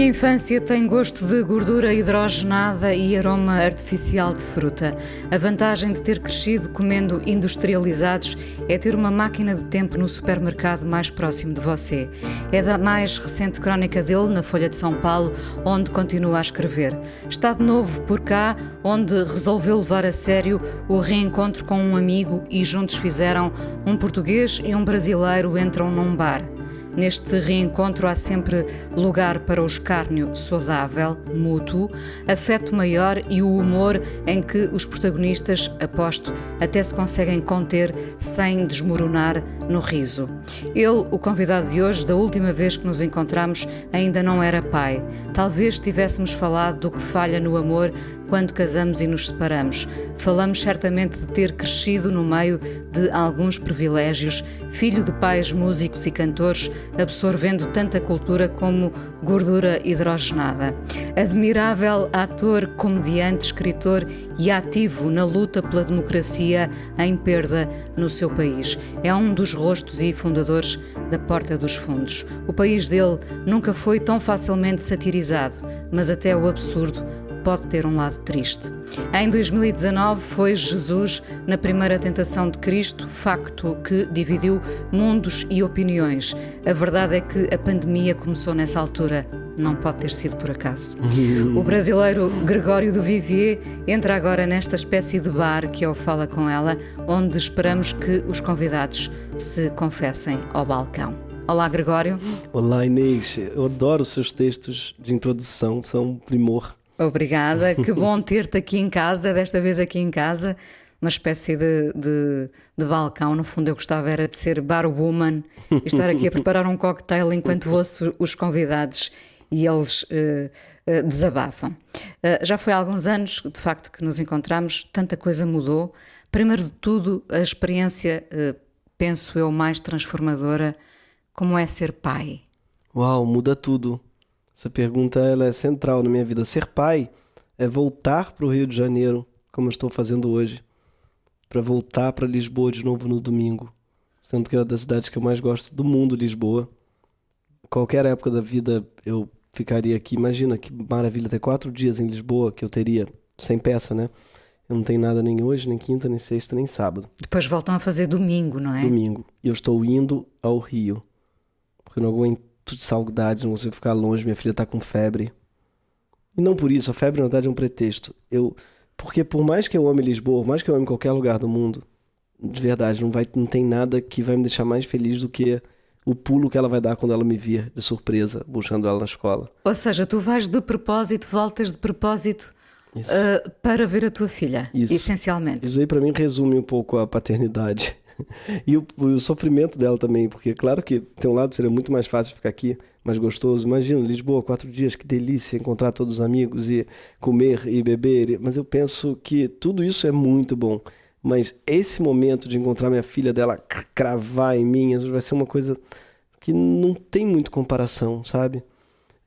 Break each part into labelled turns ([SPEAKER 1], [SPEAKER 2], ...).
[SPEAKER 1] Minha infância tem gosto de gordura hidrogenada e aroma artificial de fruta. A vantagem de ter crescido comendo industrializados é ter uma máquina de tempo no supermercado mais próximo de você. É da mais recente crónica dele, na Folha de São Paulo, onde continua a escrever. Está de novo por cá, onde resolveu levar a sério o reencontro com um amigo e juntos fizeram um português e um brasileiro entram num bar. Neste reencontro há sempre lugar para o escárnio saudável, mútuo, afeto maior e o humor em que os protagonistas, aposto, até se conseguem conter sem desmoronar no riso. Ele, o convidado de hoje, da última vez que nos encontramos, ainda não era pai. Talvez tivéssemos falado do que falha no amor quando casamos e nos separamos. Falamos certamente de ter crescido no meio de alguns privilégios, filho de pais músicos e cantores, absorvendo tanta cultura como gordura hidrogenada. Admirável ator, comediante, escritor e ativo na luta pela democracia em perda no seu país. É um dos rostos e fundadores da Porta dos Fundos. O país dele nunca foi tão facilmente satirizado, mas até o absurdo pode ter um lado triste. Em 2019 foi Jesus na primeira tentação de Cristo, facto que dividiu mundos e opiniões. A verdade é que a pandemia começou nessa altura. Não pode ter sido por acaso. O brasileiro Gregório do Vivier entra agora nesta espécie de bar que eu Fala com ela, onde esperamos que os convidados se confessem ao balcão. Olá, Gregório.
[SPEAKER 2] Olá, Inês. Eu adoro os seus textos de introdução, são um primor.
[SPEAKER 1] Obrigada, que bom ter-te aqui em casa, desta vez aqui em casa, uma espécie de, de, de, balcão. No fundo, eu gostava era de ser barwoman e estar aqui a preparar um cocktail enquanto ouço os convidados e eles uh, uh, desabafam. Uh, já foi há alguns anos, de facto, que nos encontramos, tanta coisa mudou. Primeiro de tudo, a experiência, penso eu, mais transformadora, como é ser pai.
[SPEAKER 2] Uau, muda tudo essa pergunta ela é central na minha vida. Ser pai é voltar para o Rio de Janeiro, como eu estou fazendo hoje, para voltar para Lisboa de novo no domingo, sendo que é uma das cidades que eu mais gosto do mundo, Lisboa. Qualquer época da vida eu ficaria aqui. Imagina que maravilha ter quatro dias em Lisboa que eu teria sem peça, né? Eu não tenho nada nem hoje, nem quinta, nem sexta, nem sábado.
[SPEAKER 1] Depois voltam a fazer domingo, não é?
[SPEAKER 2] Domingo. E eu estou indo ao Rio. Porque eu não aguento saudades, não consigo ficar longe, minha filha tá com febre. E não por isso, a febre na verdade é um pretexto. Eu, porque por mais que eu ame Lisboa, por mais que eu ame qualquer lugar do mundo, de verdade, não, vai, não tem nada que vai me deixar mais feliz do que o pulo que ela vai dar quando ela me vir de surpresa, buscando ela na escola.
[SPEAKER 1] Ou seja, tu vais de propósito, voltas de propósito uh, para ver a tua filha, Isso. essencialmente.
[SPEAKER 2] Isso aí para mim resume um pouco a paternidade. e o, o, sofrimento dela também, porque claro que tem um lado seria muito mais fácil ficar aqui, mais gostoso. Imagina, Lisboa, quatro dias, que delícia encontrar todos os amigos e comer e beber. Mas eu penso que tudo isso é muito bom. Mas esse momento de encontrar minha filha dela cravar em mim, vai ser uma coisa que não tem muito comparação, sabe?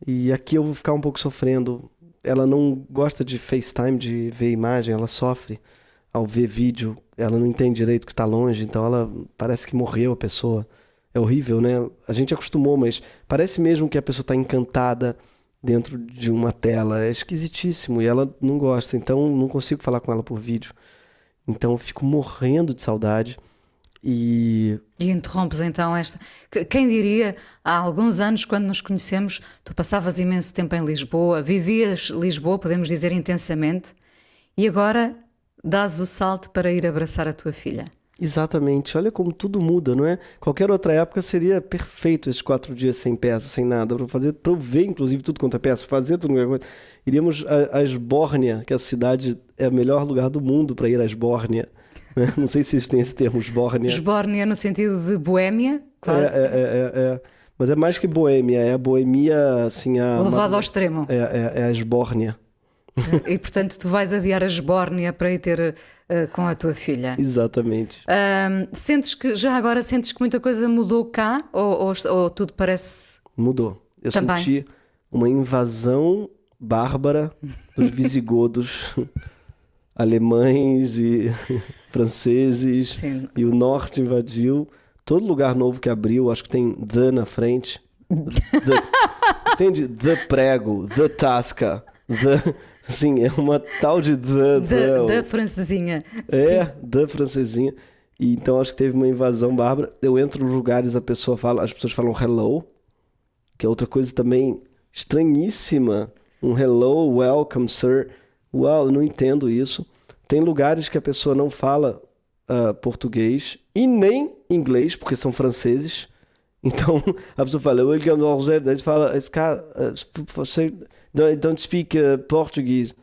[SPEAKER 2] E aqui eu vou ficar um pouco sofrendo. Ela não gosta de FaceTime, de ver imagem, ela sofre ao ver vídeo, ela não entende direito que está longe, então ela parece que morreu a pessoa. É horrível, né? A gente acostumou, mas parece mesmo que a pessoa está encantada dentro de uma tela. É esquisitíssimo e ela não gosta, então não consigo falar com ela por vídeo. Então eu fico morrendo de saudade. E...
[SPEAKER 1] e interrompes então esta. Quem diria, há alguns anos, quando nos conhecemos, tu passavas imenso tempo em Lisboa, vivias Lisboa, podemos dizer intensamente, e agora dás o salto para ir abraçar a tua filha.
[SPEAKER 2] Exatamente. Olha como tudo muda, não é? Qualquer outra época seria perfeito esses quatro dias sem peça, sem nada, para fazer, para ver, inclusive, tudo quanto é peça, fazer tudo quanto é coisa. Iríamos a, a Esbórnia, que é a cidade é o melhor lugar do mundo para ir a Esbórnia. Né? Não sei se tem esse termo, Esbórnia.
[SPEAKER 1] Esbórnia no sentido de Boêmia,
[SPEAKER 2] quase. É, é, é, é, Mas é mais que boêmia, é a boemia, assim, a...
[SPEAKER 1] Levado ao extremo.
[SPEAKER 2] É, é, é a esbórnia.
[SPEAKER 1] e portanto tu vais adiar a esbórnia para ir ter uh, com a tua filha.
[SPEAKER 2] Exatamente.
[SPEAKER 1] Um, sentes que, já agora, sentes que muita coisa mudou cá ou, ou, ou tudo parece.
[SPEAKER 2] Mudou. Eu
[SPEAKER 1] Também.
[SPEAKER 2] senti uma invasão bárbara dos visigodos alemães e franceses
[SPEAKER 1] Sim.
[SPEAKER 2] e o norte invadiu. Todo lugar novo que abriu, acho que tem The na frente. The, entende? The Prego, The Tasca, The. Sim, é uma tal de.
[SPEAKER 1] Da, da francesinha.
[SPEAKER 2] é,
[SPEAKER 1] Sim.
[SPEAKER 2] da francesinha. E então acho que teve uma invasão bárbara. Eu entro nos lugares, a pessoa fala, as pessoas falam hello, que é outra coisa também estranhíssima. Um hello, welcome, sir. Uau, eu não entendo isso. Tem lugares que a pessoa não fala uh, português e nem inglês, porque são franceses. Então a pessoa fala, welcome to daí você fala, esse cara, uh, você don't, don't speak uh, Portuguese.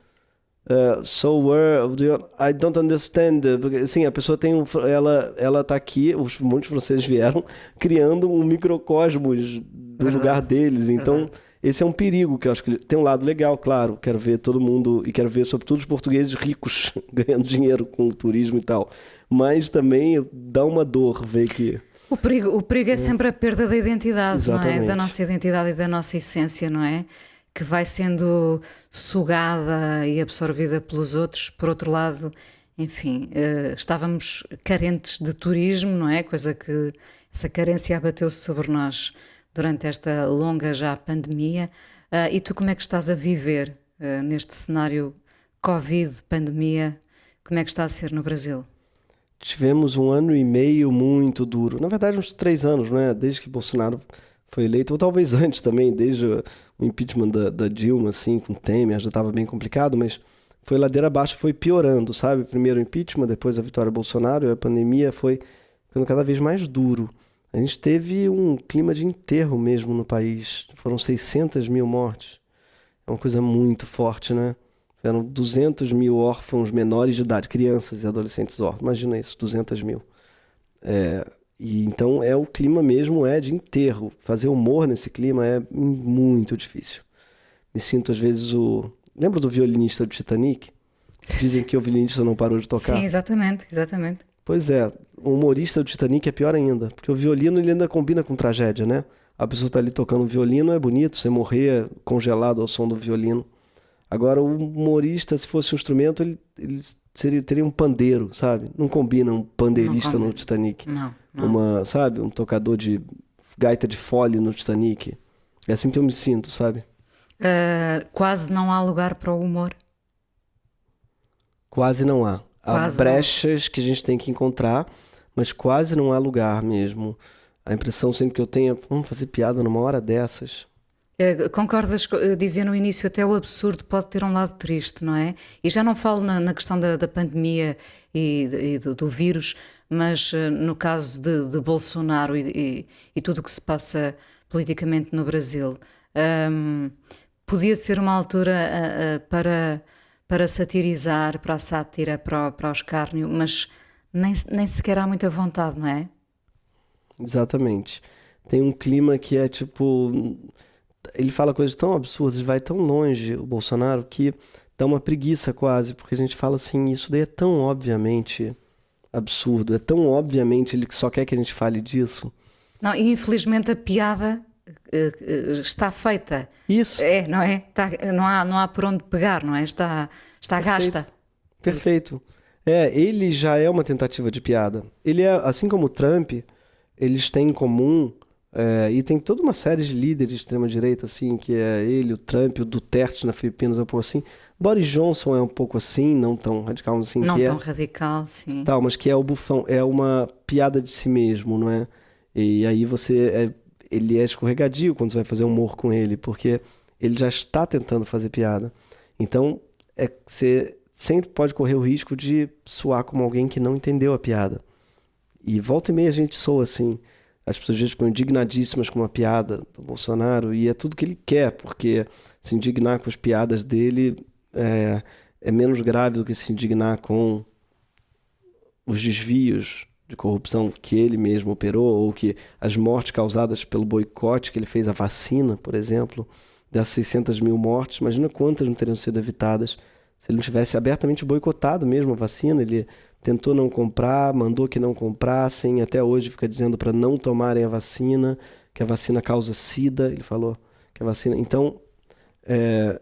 [SPEAKER 2] Uh, so where do you, I don't understand porque assim a pessoa tem um ela ela tá aqui os muitos franceses vieram criando um microcosmos do
[SPEAKER 1] Verdade.
[SPEAKER 2] lugar deles então
[SPEAKER 1] Verdade.
[SPEAKER 2] esse é um perigo que eu acho que tem um lado legal claro quero ver todo mundo e quero ver sobretudo os portugueses ricos ganhando dinheiro com o turismo e tal mas também dá uma dor ver que
[SPEAKER 1] O perigo, o perigo é sempre a perda da identidade, não é?
[SPEAKER 2] Exatamente.
[SPEAKER 1] Da nossa identidade e da nossa essência, não é? Que vai sendo sugada e absorvida pelos outros. Por outro lado, enfim, eh, estávamos carentes de turismo, não é? Coisa que essa carência abateu-se sobre nós durante esta longa já pandemia. Ah, e tu como é que estás a viver eh, neste cenário Covid, pandemia? Como é que está a ser no Brasil?
[SPEAKER 2] Tivemos um ano e meio muito duro. Na verdade, uns três anos, né? Desde que Bolsonaro foi eleito, ou talvez antes também, desde o impeachment da, da Dilma, assim, com Temer, já estava bem complicado, mas foi ladeira abaixo, foi piorando, sabe? Primeiro o impeachment, depois a vitória Bolsonaro, a pandemia foi ficando cada vez mais duro. A gente teve um clima de enterro mesmo no país. Foram 600 mil mortes. É uma coisa muito forte, né? Eram 200 mil órfãos menores de idade, crianças e adolescentes órfãos. Imagina isso, 200 mil. É, e então é o clima mesmo, é de enterro. Fazer humor nesse clima é muito difícil. Me sinto às vezes o. Lembra do violinista do Titanic? Dizem que o violinista não parou de tocar.
[SPEAKER 1] Sim, exatamente, exatamente.
[SPEAKER 2] Pois é, o humorista do Titanic é pior ainda, porque o violino ele ainda combina com tragédia, né? A pessoa tá ali tocando violino, é bonito, você morrer congelado ao som do violino. Agora, o humorista, se fosse um instrumento, ele, ele seria, teria um pandeiro, sabe? Não combina um pandeirista
[SPEAKER 1] combina.
[SPEAKER 2] no Titanic.
[SPEAKER 1] Não, não.
[SPEAKER 2] Uma, sabe? Um tocador de gaita de fole no Titanic. É assim que eu me sinto, sabe?
[SPEAKER 1] Uh, quase não há lugar para o humor.
[SPEAKER 2] Quase não há. Há
[SPEAKER 1] Quase não.
[SPEAKER 2] brechas que a gente tem que encontrar, mas quase não há lugar mesmo. A impressão sempre que eu tenho é, vamos fazer piada numa hora dessas.
[SPEAKER 1] Uh, concordas, co- eu dizia no início, até o absurdo pode ter um lado triste, não é? E já não falo na, na questão da, da pandemia e, e do, do vírus, mas uh, no caso de, de Bolsonaro e, e, e tudo o que se passa politicamente no Brasil. Um, podia ser uma altura uh, uh, para, para satirizar, para a sátira, para, para o escárnio, mas nem, nem sequer há muita vontade, não é?
[SPEAKER 2] Exatamente. Tem um clima que é tipo. Ele fala coisas tão absurdas, vai tão longe, o Bolsonaro, que dá uma preguiça quase, porque a gente fala assim, isso daí é tão obviamente absurdo, é tão obviamente ele que só quer que a gente fale disso.
[SPEAKER 1] Não, e infelizmente a piada eh, eh, está feita.
[SPEAKER 2] Isso.
[SPEAKER 1] É, não é? Está- não, há, não há por onde pegar, não é? Está, está
[SPEAKER 2] Perfeito.
[SPEAKER 1] gasta.
[SPEAKER 2] Perfeito. É, ele já é uma tentativa de piada. Ele é, assim como o Trump, eles têm em comum, é, e tem toda uma série de líderes de extrema-direita, assim, que é ele, o Trump, o Duterte na Filipinas, é um pouco assim. Boris Johnson é um pouco assim, não tão radical assim,
[SPEAKER 1] Não
[SPEAKER 2] que
[SPEAKER 1] tão
[SPEAKER 2] é,
[SPEAKER 1] radical, sim.
[SPEAKER 2] tal, mas que é o bufão, é uma piada de si mesmo, não é? E aí você, é, ele é escorregadio quando você vai fazer humor com ele, porque ele já está tentando fazer piada. Então, é você sempre pode correr o risco de soar como alguém que não entendeu a piada. E volta e meia a gente soa assim. As pessoas às vezes ficam indignadíssimas com uma piada do Bolsonaro e é tudo que ele quer, porque se indignar com as piadas dele é, é menos grave do que se indignar com os desvios de corrupção que ele mesmo operou, ou que as mortes causadas pelo boicote que ele fez à vacina, por exemplo, das 600 mil mortes, imagina quantas não teriam sido evitadas se ele não tivesse abertamente boicotado mesmo a vacina. Ele tentou não comprar, mandou que não comprassem, até hoje fica dizendo para não tomarem a vacina, que a vacina causa sida, ele falou que a vacina... Então, é,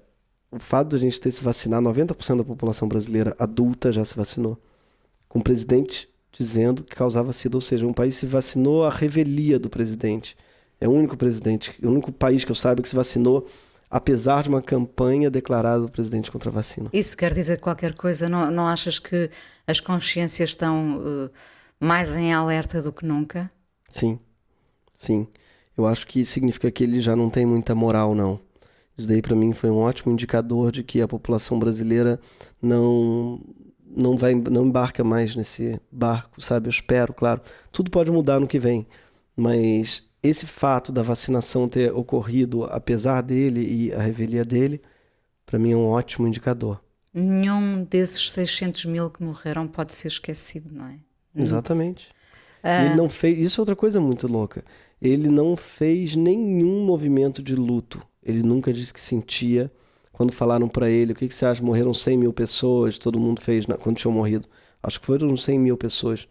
[SPEAKER 2] o fato de a gente ter se vacinado, 90% da população brasileira adulta já se vacinou, com o presidente dizendo que causava sida, ou seja, um país se vacinou à revelia do presidente. É o único presidente, o único país que eu saiba que se vacinou apesar de uma campanha declarada do presidente contra a vacina.
[SPEAKER 1] Isso quer dizer qualquer coisa? Não, não achas que as consciências estão uh, mais em alerta do que nunca?
[SPEAKER 2] Sim, sim. Eu acho que significa que ele já não tem muita moral, não. Isso daí para mim foi um ótimo indicador de que a população brasileira não não vai não embarca mais nesse barco, sabe? Eu espero, claro. Tudo pode mudar no que vem, mas esse fato da vacinação ter ocorrido apesar dele e a revelia dele, para mim é um ótimo indicador.
[SPEAKER 1] Nenhum desses 600 mil que morreram pode ser esquecido, não é?
[SPEAKER 2] Exatamente. Ah. Ele não fez. Isso é outra coisa muito louca. Ele não fez nenhum movimento de luto. Ele nunca disse que sentia quando falaram para ele, o que, que, você acha? Morreram 100 mil pessoas, todo mundo fez quando tinham morrido. Acho que foram 100 mil pessoas.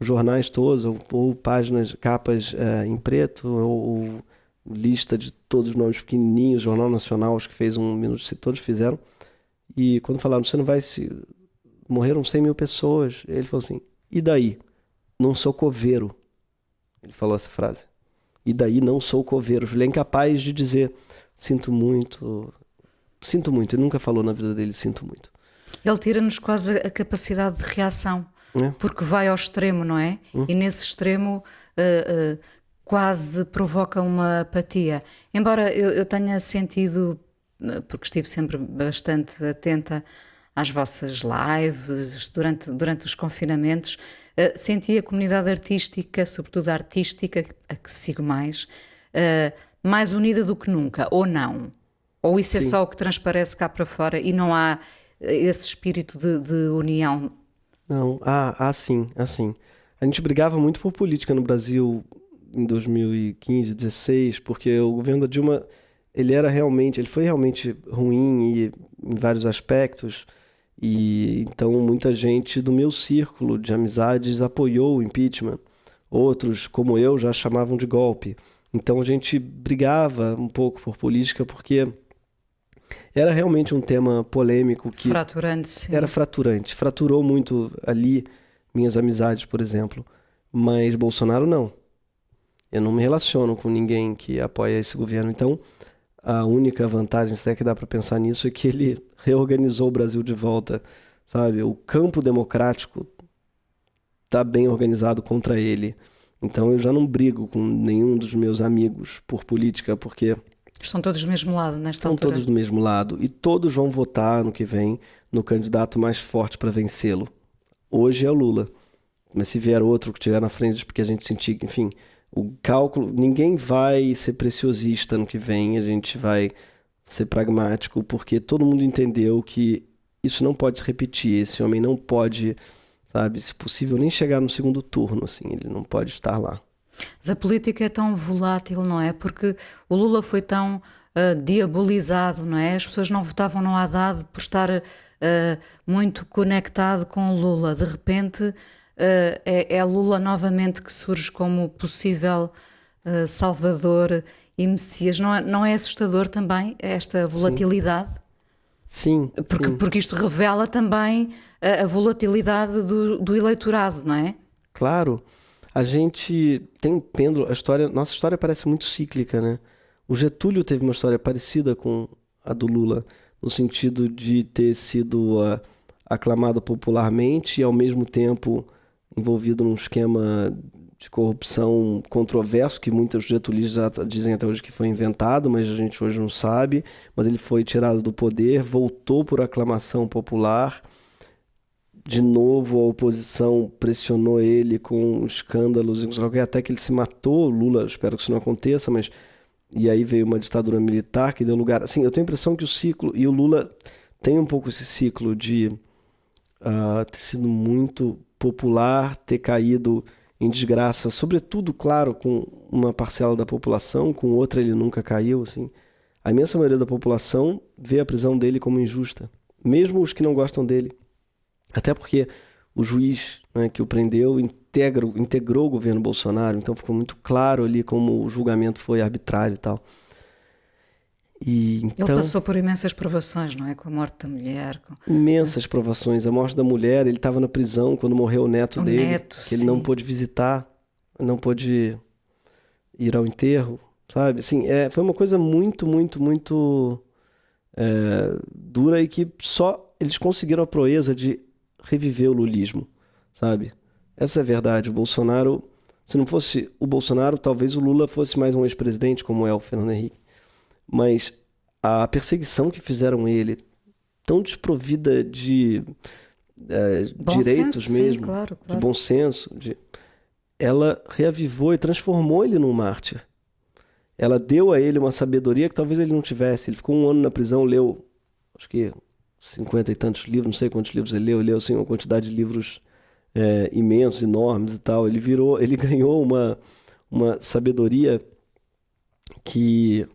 [SPEAKER 2] Jornais todos, ou, ou páginas, capas uh, em preto, ou, ou, lista de todos os nomes pequenininhos, Jornal Nacional, acho que fez um minuto, todos fizeram. E quando falaram, você não vai se... Morreram 100 mil pessoas. Ele falou assim, e daí? Não sou coveiro. Ele falou essa frase. E daí não sou coveiro. Ele é incapaz de dizer, sinto muito, sinto muito. Ele nunca falou na vida dele, sinto muito.
[SPEAKER 1] Ele tira-nos quase a capacidade de reação, é. porque vai ao extremo, não é? Hum. E nesse extremo uh, uh, quase provoca uma apatia. Embora eu, eu tenha sentido, porque estive sempre bastante atenta às vossas lives durante, durante os confinamentos, uh, senti a comunidade artística, sobretudo a artística, a que sigo mais, mais unida do que nunca, ou não? Ou isso é sim. é só o que transparece cá para fora e não há eh, esse espírito de, de união?
[SPEAKER 2] Não, há, há sim, há sim. A gente brigava muito por política no Brasil em 2015, 2016, porque o governo da Dilma, ele era realmente, ele foi realmente ruim e, em vários aspectos, e então muita gente do meu círculo de amizades apoiou o impeachment. Outros, como eu, já chamavam de golpe. Então a gente brigava um pouco por política porque era realmente um tema polêmico que
[SPEAKER 1] fraturante sim.
[SPEAKER 2] era fraturante. Fraturou muito ali minhas amizades por exemplo. Mas Bolsonaro não. Eu não me relaciono com ninguém que apoia esse governo. Então a única vantagem se é que dá para pensar nisso é que ele reorganizou o Brasil de volta sabe? O campo democrático está bem organizado contra ele. Então eu já não brigo com nenhum dos meus amigos por política porque
[SPEAKER 1] Estão todos do mesmo lado nesta
[SPEAKER 2] Estão
[SPEAKER 1] altura?
[SPEAKER 2] Estão todos do mesmo lado e todos vão votar no que vem no candidato mais forte para vencê-lo. Hoje é o Lula. Mas se vier outro que estiver na frente, porque a gente sentir que, enfim, o cálculo, ninguém vai ser preciosista no que vem, a gente vai ser pragmático, porque todo mundo entendeu que isso não pode se repetir, esse homem não pode, sabe, se possível, nem chegar no segundo turno, assim, ele não pode estar lá.
[SPEAKER 1] Mas a política é tão volátil, não é? Porque o Lula foi tão uh, diabolizado, não é? As pessoas não votavam no Haddad por estar uh, muito conectado com o Lula. De repente uh, é, é, Lula novamente que surge como possível salvador e Messias. Não é, não é assustador também esta volatilidade?
[SPEAKER 2] Sim.
[SPEAKER 1] Porque,
[SPEAKER 2] sim.
[SPEAKER 1] porque isto revela também a, a volatilidade do, do eleitorado, não é?
[SPEAKER 2] Claro a gente tem um pêndulo, a história, nossa história parece muito cíclica, né? O Getúlio teve uma história parecida com a do Lula, no sentido de ter sido uh, aclamado popularmente e ao mesmo tempo envolvido num esquema de corrupção controverso que muitos getulistas dizem até hoje que foi inventado, mas a gente hoje não sabe. Mas ele foi tirado do poder, voltou por aclamação popular de novo a oposição pressionou ele com escândalos, até que ele se matou. Lula, espero que isso não aconteça, mas. E aí veio uma ditadura militar que deu lugar. Assim, eu tenho a impressão que o ciclo. E o Lula tem um pouco esse ciclo de uh, ter sido muito popular ter caído em desgraça, sobretudo, claro, com uma parcela da população, com outra ele nunca caiu, assim. A imensa maioria da população vê a prisão dele como injusta, mesmo os que não gostam dele. Até porque o juiz né, que o prendeu integra, integrou o governo Bolsonaro, então ficou muito claro ali como o julgamento foi arbitrário e tal.
[SPEAKER 1] E, então, ele passou por imensas provações, não é? Com a morte da mulher. Com...
[SPEAKER 2] Imensas provações. A morte da mulher, ele estava na prisão quando morreu o neto o dele,
[SPEAKER 1] neto,
[SPEAKER 2] que ele não pôde visitar, não pôde ir ao enterro, sabe? Assim, é, foi uma coisa muito, muito, muito é, dura e que só eles conseguiram a proeza de reviver o lulismo, sabe? Essa é a verdade. O Bolsonaro, se não fosse o Bolsonaro, talvez o Lula fosse mais um ex-presidente como é o Fernando Henrique. Mas a perseguição que fizeram ele, tão desprovida de é, direitos
[SPEAKER 1] senso,
[SPEAKER 2] mesmo,
[SPEAKER 1] sim, claro, claro.
[SPEAKER 2] de bom senso, de... ela reavivou e transformou ele num mártir. Ela deu a ele uma sabedoria que talvez ele não tivesse. Ele ficou um ano na prisão, leu, acho que cinquenta e tantos livros, não sei quantos livros ele leu, ele leu assim, uma quantidade de livros é, imensos, enormes e tal. Ele virou, ele ganhou uma, uma sabedoria que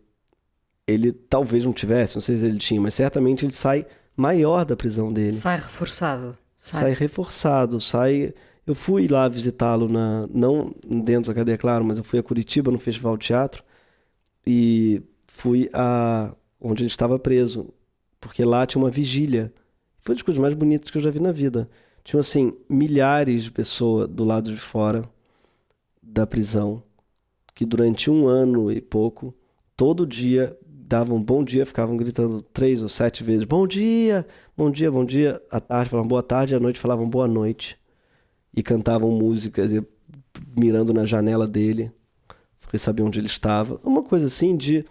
[SPEAKER 2] ele talvez não tivesse, não sei se ele tinha, mas certamente ele sai maior da prisão dele.
[SPEAKER 1] Sai reforçado.
[SPEAKER 2] Sai, sai reforçado, sai. Eu fui lá visitá-lo na não dentro da cadeia, claro, mas eu fui a Curitiba no Festival de Teatro e fui a onde ele estava preso, porque lá tinha uma vigília. Foi uma das coisas mais bonitas que eu já vi na vida. Tinham assim milhares de pessoas do lado de fora da prisão que durante um ano e pouco todo dia davam um bom dia, ficavam gritando três ou sete vezes: bom dia, bom dia, bom dia. À tarde falavam boa tarde, à noite falavam boa noite. E cantavam músicas, e, mirando na janela dele, porque sabiam onde ele estava. Uma coisa assim de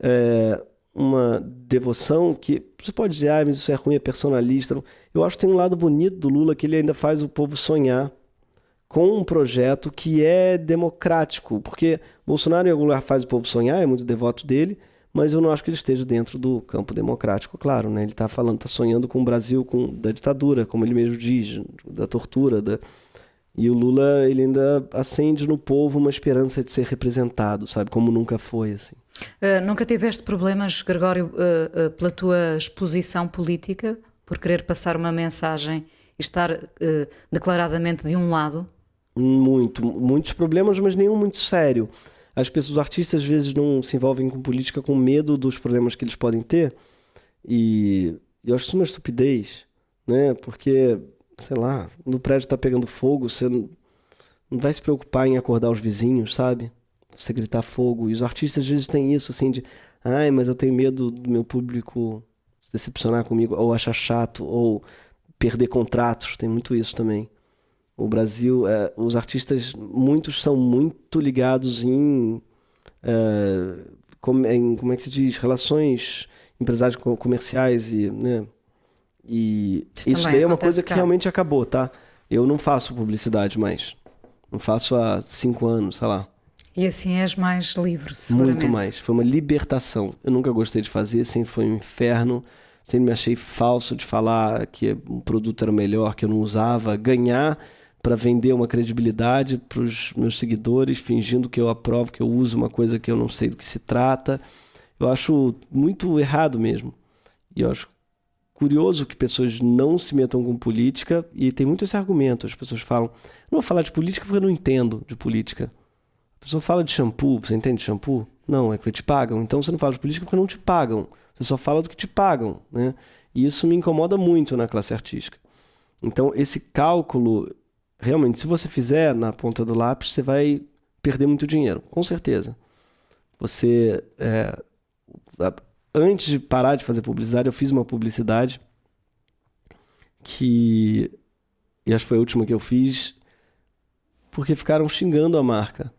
[SPEAKER 2] é, uma devoção que você pode dizer, ah, mas isso é ruim, é personalista. Eu acho que tem um lado bonito do Lula que ele ainda faz o povo sonhar com um projeto que é democrático, porque Bolsonaro em algum lugar faz o povo sonhar, é muito devoto dele, mas eu não acho que ele esteja dentro do campo democrático, claro, né? Ele está falando, está sonhando com o Brasil com, da ditadura, como ele mesmo diz, da tortura, da... E o Lula, ele ainda acende no povo uma esperança de ser representado, sabe? Como nunca foi, assim.
[SPEAKER 1] Uh, nunca tiveste problemas, Gregório, uh, uh, pela tua exposição política, por querer passar uma mensagem e estar declaradamente de um lado?
[SPEAKER 2] Muito, muitos problemas, mas nenhum muito sério as pessoas, os artistas às vezes não se envolvem com política com medo dos problemas que eles podem ter. E eu acho isso uma estupidez, né? Porque, sei lá, no prédio tá pegando fogo, você não, vai se preocupar em acordar os vizinhos, sabe? Você gritar fogo. E os artistas às vezes têm isso, assim, de ai, mas eu tenho medo do meu público se decepcionar comigo, ou achar chato, ou perder contratos, tem muito isso também. O Brasil, é, os artistas, muitos são muito ligados em, é, com, em, como é que se diz, relações empresários comerciais e, né? E isso, isso daí é uma coisa que realmente acabou, tá? Eu não faço publicidade mais. Não faço há cinco anos, sei lá.
[SPEAKER 1] E assim és mais livre, seguramente.
[SPEAKER 2] Muito mais. Foi uma libertação. Eu nunca gostei de fazer, sempre foi um inferno. Sempre me achei falso de falar que o produto era melhor, que eu não usava. Ganhar para vender uma credibilidade para os meus seguidores, fingindo que eu aprovo que eu uso uma coisa que eu não sei do que se trata. Eu acho muito errado mesmo. E eu acho curioso que pessoas não se metam com política e tem muito esse argumento. As pessoas falam, não vou falar de política porque eu não entendo de política. A pessoa fala de shampoo, você entende de shampoo? Não, é que te pagam. Então você não fala de política porque não te pagam. Você só fala do que te pagam, né? E isso me incomoda muito na classe artística. Então esse cálculo realmente, se você fizer na ponta do lápis, você vai perder muito dinheiro, com certeza. Você, é, antes de parar de fazer publicidade, eu fiz uma publicidade que, e acho que foi a última que eu fiz, porque ficaram xingando a marca.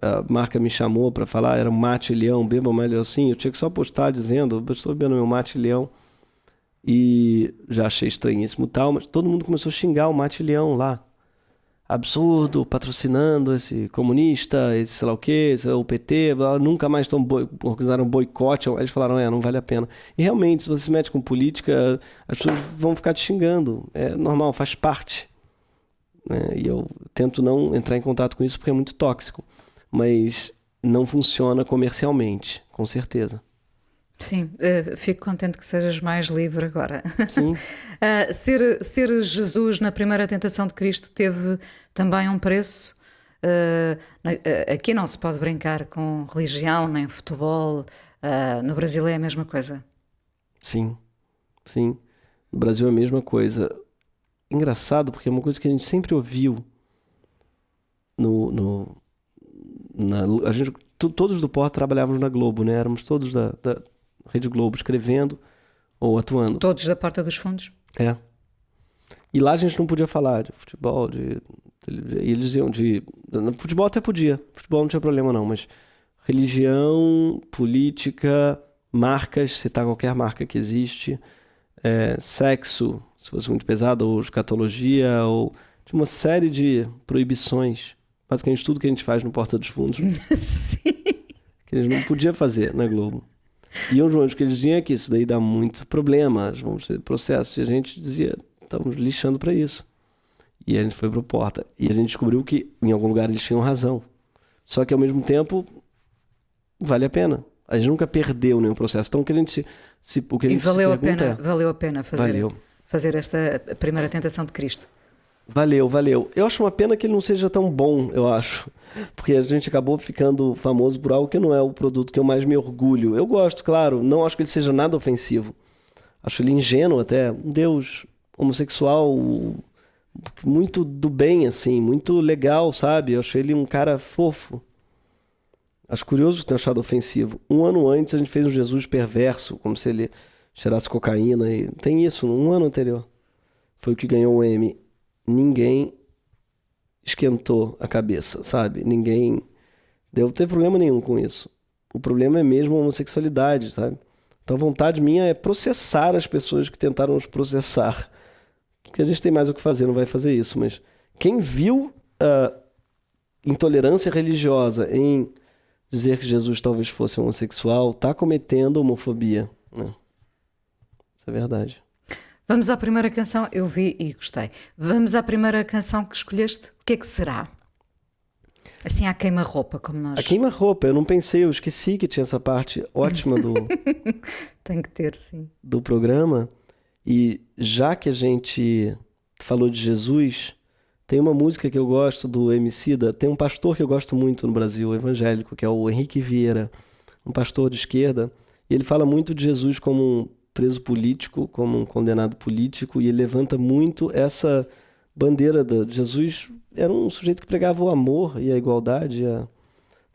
[SPEAKER 2] A marca me chamou para falar, era mate leão, beba mais assim. Eu tinha que só postar dizendo, eu estou bebendo meu mate leão. E já achei estranhíssimo tal, mas todo mundo começou a xingar o mate leão lá absurdo, patrocinando esse comunista, esse sei lá o que, o PT, nunca mais estão boi, organizaram um boicote. Eles falaram, é, não vale a pena. E realmente, se você se mete com política, as pessoas vão ficar te xingando. É normal, faz parte. Né? E eu tento não entrar em contato com isso porque é muito tóxico. Mas não funciona comercialmente, com certeza.
[SPEAKER 1] Sim, uh, fico contente que sejas mais livre agora.
[SPEAKER 2] Sim.
[SPEAKER 1] uh, ser, ser Jesus na primeira tentação de Cristo teve também um preço. Uh, aqui não se pode brincar com religião nem futebol. no Brasil é a mesma coisa.
[SPEAKER 2] Sim, sim. No Brasil é a mesma coisa. Engraçado, porque é uma coisa que a gente sempre ouviu no. no na, a gente, todos do Porto trabalhávamos na Globo, né? Éramos todos da, da Rede Globo escrevendo ou atuando.
[SPEAKER 1] Todos da Porta dos Fundos?
[SPEAKER 2] É. E lá a gente não podia falar de futebol, de. eles diziam de. Futebol até podia. Futebol não tinha problema, não, mas religião, política, marcas, citar qualquer marca que existe, é, sexo, se fosse muito pesado, ou escatologia, ou de uma série de proibições. Basicamente tudo que a gente faz no Porta dos Fundos.
[SPEAKER 1] Sim.
[SPEAKER 2] Que a gente não podia fazer na Globo. E um dos que eles diziam que isso daí dá muitos problemas, vamos ter processos. E a gente dizia, estamos lixando para isso. E a gente foi pro Porta. E a gente descobriu que em algum lugar eles tinham razão. Só que ao mesmo tempo, vale a pena. A gente nunca perdeu nenhum processo. Então o que a gente se, se o que a gente
[SPEAKER 1] e valeu
[SPEAKER 2] a
[SPEAKER 1] pena,
[SPEAKER 2] é,
[SPEAKER 1] valeu a pena fazer,
[SPEAKER 2] valeu.
[SPEAKER 1] fazer esta primeira tentação de Cristo.
[SPEAKER 2] Valeu, valeu. Eu acho uma pena que ele não seja tão bom, eu acho. Porque a gente acabou ficando famoso por algo que não é o produto que eu mais me orgulho. Eu gosto, claro, não acho que ele seja nada ofensivo. Acho ele ingênuo até. Um Deus homossexual muito do bem, assim, muito legal, sabe? Eu achei ele um cara fofo. Acho curioso ter achado ofensivo. Um ano antes a gente fez um Jesus perverso, como se ele cheirasse cocaína. E tem isso, um ano anterior. Foi o que ganhou o M. Ninguém esquentou a cabeça, sabe? Ninguém deu ter problema nenhum com isso. O problema é mesmo a homossexualidade, sabe? Então a vontade minha é processar as pessoas que tentaram nos processar. Porque a gente tem mais o que fazer, não vai fazer isso. Mas quem viu a intolerância religiosa em dizer que Jesus talvez fosse homossexual está cometendo homofobia. Né? Isso é verdade.
[SPEAKER 1] Vamos à primeira canção, eu vi e gostei. Vamos à primeira canção que escolheste. O que é que será? Assim, à queima-roupa, como nós.
[SPEAKER 2] A queima-roupa, eu não pensei, eu esqueci que tinha essa parte ótima do.
[SPEAKER 1] Tem que ter, sim.
[SPEAKER 2] Do programa. E já que a gente falou de Jesus, tem uma música que eu gosto do Emicida, tem um pastor que eu gosto muito no Brasil, evangélico, que é o Henrique Vieira, um pastor de esquerda, e ele fala muito de Jesus como um preso político, como um condenado político, e ele levanta muito essa bandeira de Jesus era um sujeito que pregava o amor e a igualdade, a,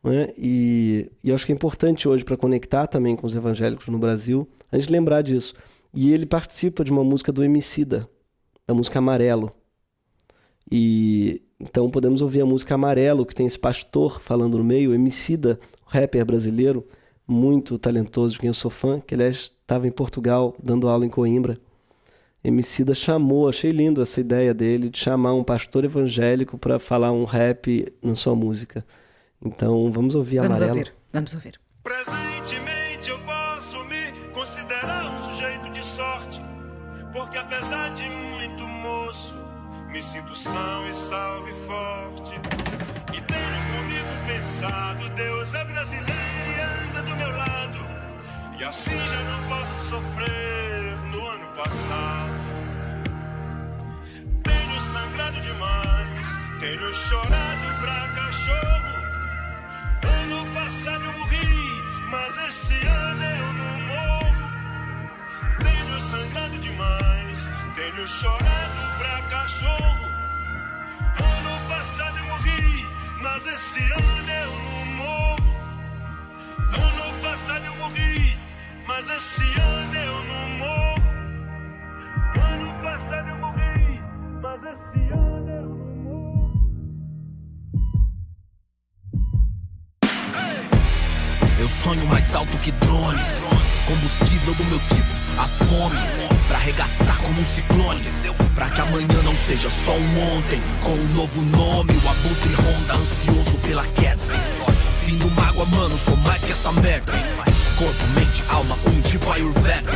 [SPEAKER 2] né? e, e acho que é importante hoje para conectar também com os evangélicos no Brasil, a gente lembrar disso. E ele participa de uma música do Emicida, a música Amarelo. E então podemos ouvir a música Amarelo, que tem esse pastor falando no meio, Emicida, rapper brasileiro, muito talentoso, de quem eu sou fã, que aliás estava em Portugal dando aula em Coimbra. Emicida chamou, achei lindo essa ideia dele de chamar um pastor evangélico para falar um rap na sua música. Então vamos ouvir
[SPEAKER 1] vamos
[SPEAKER 2] Amarelo.
[SPEAKER 1] Ouvir, vamos ouvir.
[SPEAKER 3] Presentemente eu posso me considerar um sujeito de sorte, porque apesar de muito moço me sinto são e salve forte. E tenho comigo pensado, Deus é brasileiro e anda do meu lado. E assim já não posso sofrer no ano passado. Tenho sangrado demais, tenho chorado pra cachorro. Ano passado eu morri, mas esse ano eu não morro. Tenho sangrado demais, tenho chorado pra cachorro. Ano passado eu morri, mas esse ano eu não morro. Ano passado eu morri, mas esse ano eu não morro. Ano passado eu morri, mas esse ano eu não morro.
[SPEAKER 4] Eu sonho mais alto que drones. Combustível do meu tipo, a fome. Pra arregaçar como um ciclone. Pra que amanhã não seja só um ontem. Com um novo nome, o abutre ronda, ansioso pela queda. Fim do mágoa, mano, sou mais que essa merda. Corpo, mente, alma, um tipo Ayurveda.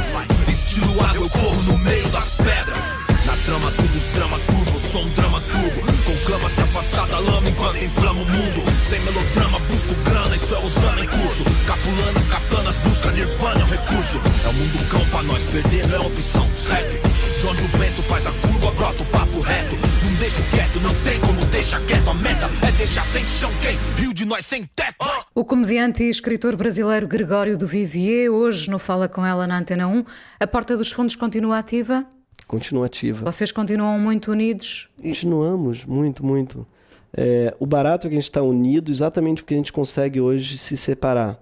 [SPEAKER 4] Estilo água, eu corro no meio das pedras. Na trama, tudo os drama curvo, sou um drama turbo. Com proclama se afastar da lama enquanto inflama o mundo. Sem melodrama, busco grana, isso é usando em curso. Capulanas, katanas, busca nirvana, é um recurso. É o mundo cão pra nós, perder não é opção, segue. De onde o vento faz a curva, brota o papo reto. Não deixo quieto, não tem como deixar quieto. A meta é deixar sem chão quem? Rio de nós sem teto.
[SPEAKER 1] O comediante e escritor brasileiro Gregório do Vivier, hoje no Fala Com Ela na Antena 1, a porta dos fundos continua ativa?
[SPEAKER 2] Continua ativa.
[SPEAKER 1] Vocês continuam muito unidos?
[SPEAKER 2] Continuamos, muito, muito. É, o barato é que a gente está unido exatamente porque a gente consegue hoje se separar.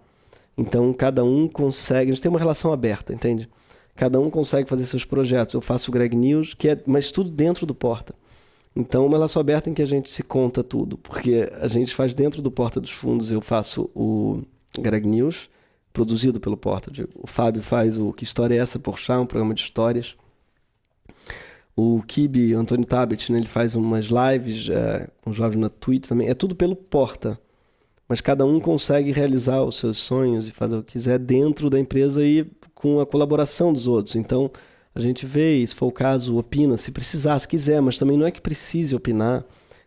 [SPEAKER 2] Então, cada um consegue. A gente tem uma relação aberta, entende? Cada um consegue fazer seus projetos. Eu faço o Greg News, que é, mas tudo dentro do Porta. Então, uma relação aberta em que a gente se conta tudo, porque a gente faz dentro do Porta dos Fundos. Eu faço o Greg News, produzido pelo Porta. O Fábio faz o Que História é Essa por Chá, um programa de histórias. O Kibi, Antônio Tabet, né, ele faz umas lives é, com jovens na Twitch também. É tudo pelo Porta. Mas cada um consegue realizar os seus sonhos e fazer o que quiser dentro da empresa e com a colaboração dos outros. Então, a gente vê, se for o caso, opina, se precisar, se quiser, mas também não é que precise opinar.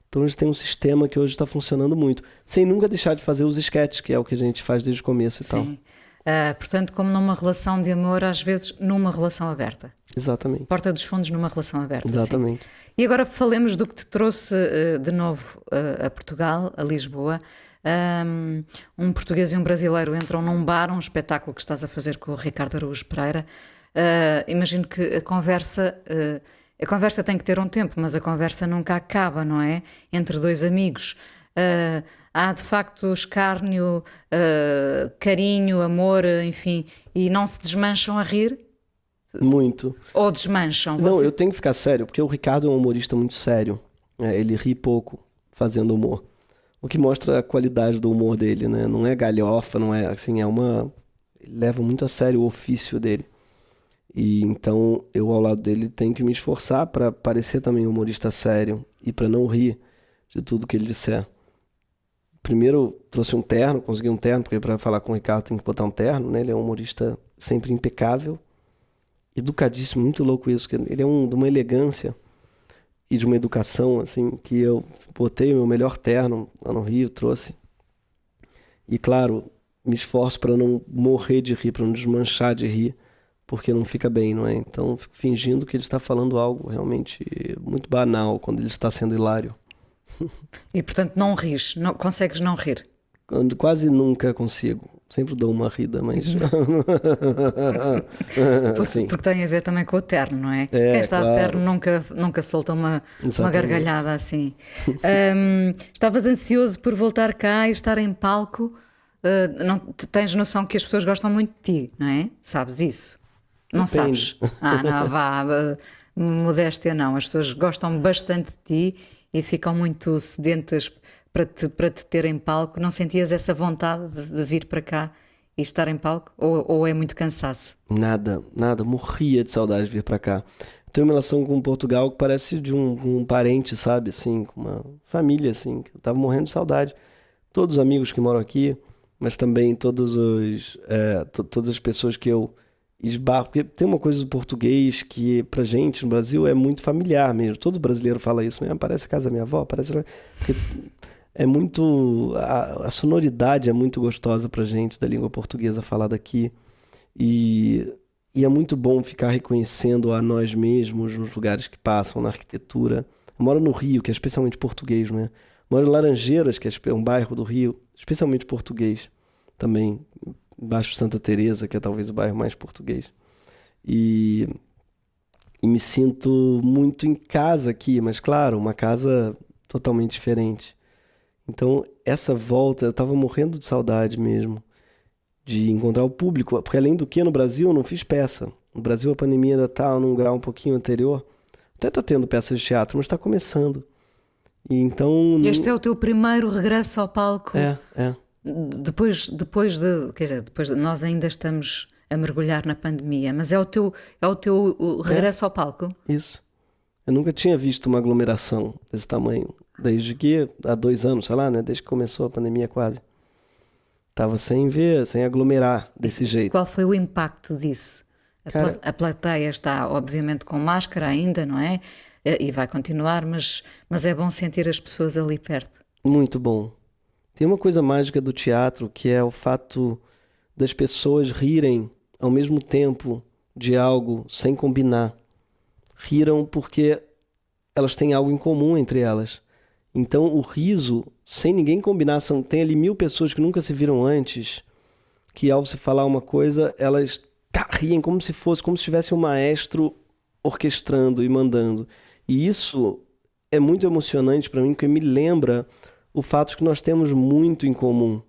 [SPEAKER 2] Então a gente tem um sistema que hoje está funcionando muito, sem nunca deixar de fazer os sketches, que é o que a gente faz desde o começo e
[SPEAKER 1] Sim.
[SPEAKER 2] tal.
[SPEAKER 1] Uh, portanto, como numa relação de amor, às vezes numa relação aberta.
[SPEAKER 2] Exatamente.
[SPEAKER 1] Porta dos fundos numa relação aberta.
[SPEAKER 2] Exatamente.
[SPEAKER 1] Sim. E agora falemos do que te trouxe uh, de novo uh, a Portugal, a Lisboa. Um, um, português e um brasileiro entram num bar, um espetáculo que estás a fazer com o Ricardo Araújo Pereira. Uh, imagino que a conversa. a conversa tem que ter um tempo, mas a conversa nunca acaba, não é? Entre dois amigos. há de facto escárnio, carinho, amor, enfim, e não se desmancham a rir?
[SPEAKER 2] Muito.
[SPEAKER 1] Ou desmancham?
[SPEAKER 2] Não, eu tenho que ficar sério, porque o Ricardo é um humorista muito sério. É, ele ri pouco fazendo humor. O que mostra a qualidade do humor dele, né? Não é galhofa, não é assim, é uma. Ele leva muito a sério o ofício dele. E então eu, ao lado dele, tenho que me esforçar para parecer também um humorista sério e para não rir de tudo que ele disser. Primeiro trouxe um terno, consegui um terno, porque para falar com o Ricardo tem que botar um terno, né? Ele é um humorista sempre impecável educadíssimo, muito louco isso. Ele é um, de uma elegância e de uma educação, assim, que eu botei meu melhor terno lá no Rio, trouxe. E claro, me esforço para não morrer de rir, para não desmanchar de rir, porque não fica bem, não é? Então, fico fingindo que ele está falando algo realmente muito banal quando ele está sendo hilário.
[SPEAKER 1] E portanto, não rires, não, consegues não rir?
[SPEAKER 2] Quando, quase nunca consigo. Sempre dou uma rida, mas.
[SPEAKER 1] porque, porque, tem a ver também com o terno, não é?
[SPEAKER 2] é
[SPEAKER 1] Quem está
[SPEAKER 2] claro.
[SPEAKER 1] de terno nunca, nunca solta uma, uma gargalhada assim. um, estavas ansioso por voltar cá e estar em palco. Uh, não, tens noção que as pessoas gostam muito de ti, não é? Sabes isso? Não
[SPEAKER 2] Depende.
[SPEAKER 1] sabes? Ah, não, vá. Uh, modéstia não. As pessoas gostam bastante de ti e ficam muito sedentas para te, para te ter em palco, não sentias essa vontade de, de vir para cá e estar em palco? Ou, ou, é muito cansaço?
[SPEAKER 2] Nada, nada. Morria de saudade de vir para cá. Tenho uma relação com Portugal que parece de um, um, parente, sabe? Assim, com uma família, assim. Que eu tava morrendo de saudade. Todos os amigos que moram aqui, mas também todos os, é, todas as pessoas que eu esbarro. Porque tem uma coisa do português que, pra gente no Brasil, é muito familiar mesmo. Todo brasileiro fala isso. Né? Parece a casa da minha avó, parece. Porque é muito. A, a, sonoridade é muito gostosa pra gente da língua portuguesa falada aqui. E, e é muito bom ficar reconhecendo a nós mesmos nos lugares que passam, na arquitetura. Eu moro no Rio, que é especialmente português, né? Moro em Laranjeiras, que é um bairro do Rio, especialmente português. Também, embaixo de Santa Teresa, que é talvez o bairro mais português. E, e me sinto muito em casa aqui, mas claro, uma casa totalmente diferente. Então, essa volta, eu estava morrendo de saudade mesmo de encontrar o público, porque além do que no Brasil eu não fiz peça. No Brasil a pandemia ainda está num grau um pouquinho anterior. Até está tendo peças de teatro, mas está começando. E então
[SPEAKER 1] este é o teu primeiro regresso ao palco.
[SPEAKER 2] É, é.
[SPEAKER 1] Depois, depois de, quer dizer, depois de, nós ainda estamos a mergulhar na pandemia, mas é o teu, é o teu o regresso é. ao palco.
[SPEAKER 2] Isso. Eu nunca tinha visto uma aglomeração desse tamanho. Desde que, há dois anos, sei lá, né? Desde que começou a pandemia quase. Tava sem ver, sem aglomerar desse
[SPEAKER 1] e
[SPEAKER 2] jeito.
[SPEAKER 1] Qual foi o impacto disso? A, Cara, a plateia está, obviamente, com máscara ainda, não é? e vai continuar, mas, mas é bom sentir as pessoas ali perto.
[SPEAKER 2] Muito bom. Tem uma coisa mágica do teatro que é o fato das pessoas rirem ao mesmo tempo de algo sem combinar. Riram porque elas têm algo em comum entre elas. Então o riso, sem ninguém combinar, são, tem ali mil pessoas que nunca se viram antes, que ao se falar uma coisa, elas tá, riem como se fosse, como se tivesse um maestro orquestrando e mandando. E isso é muito emocionante para mim, porque me lembra o fato de que nós temos muito em comum,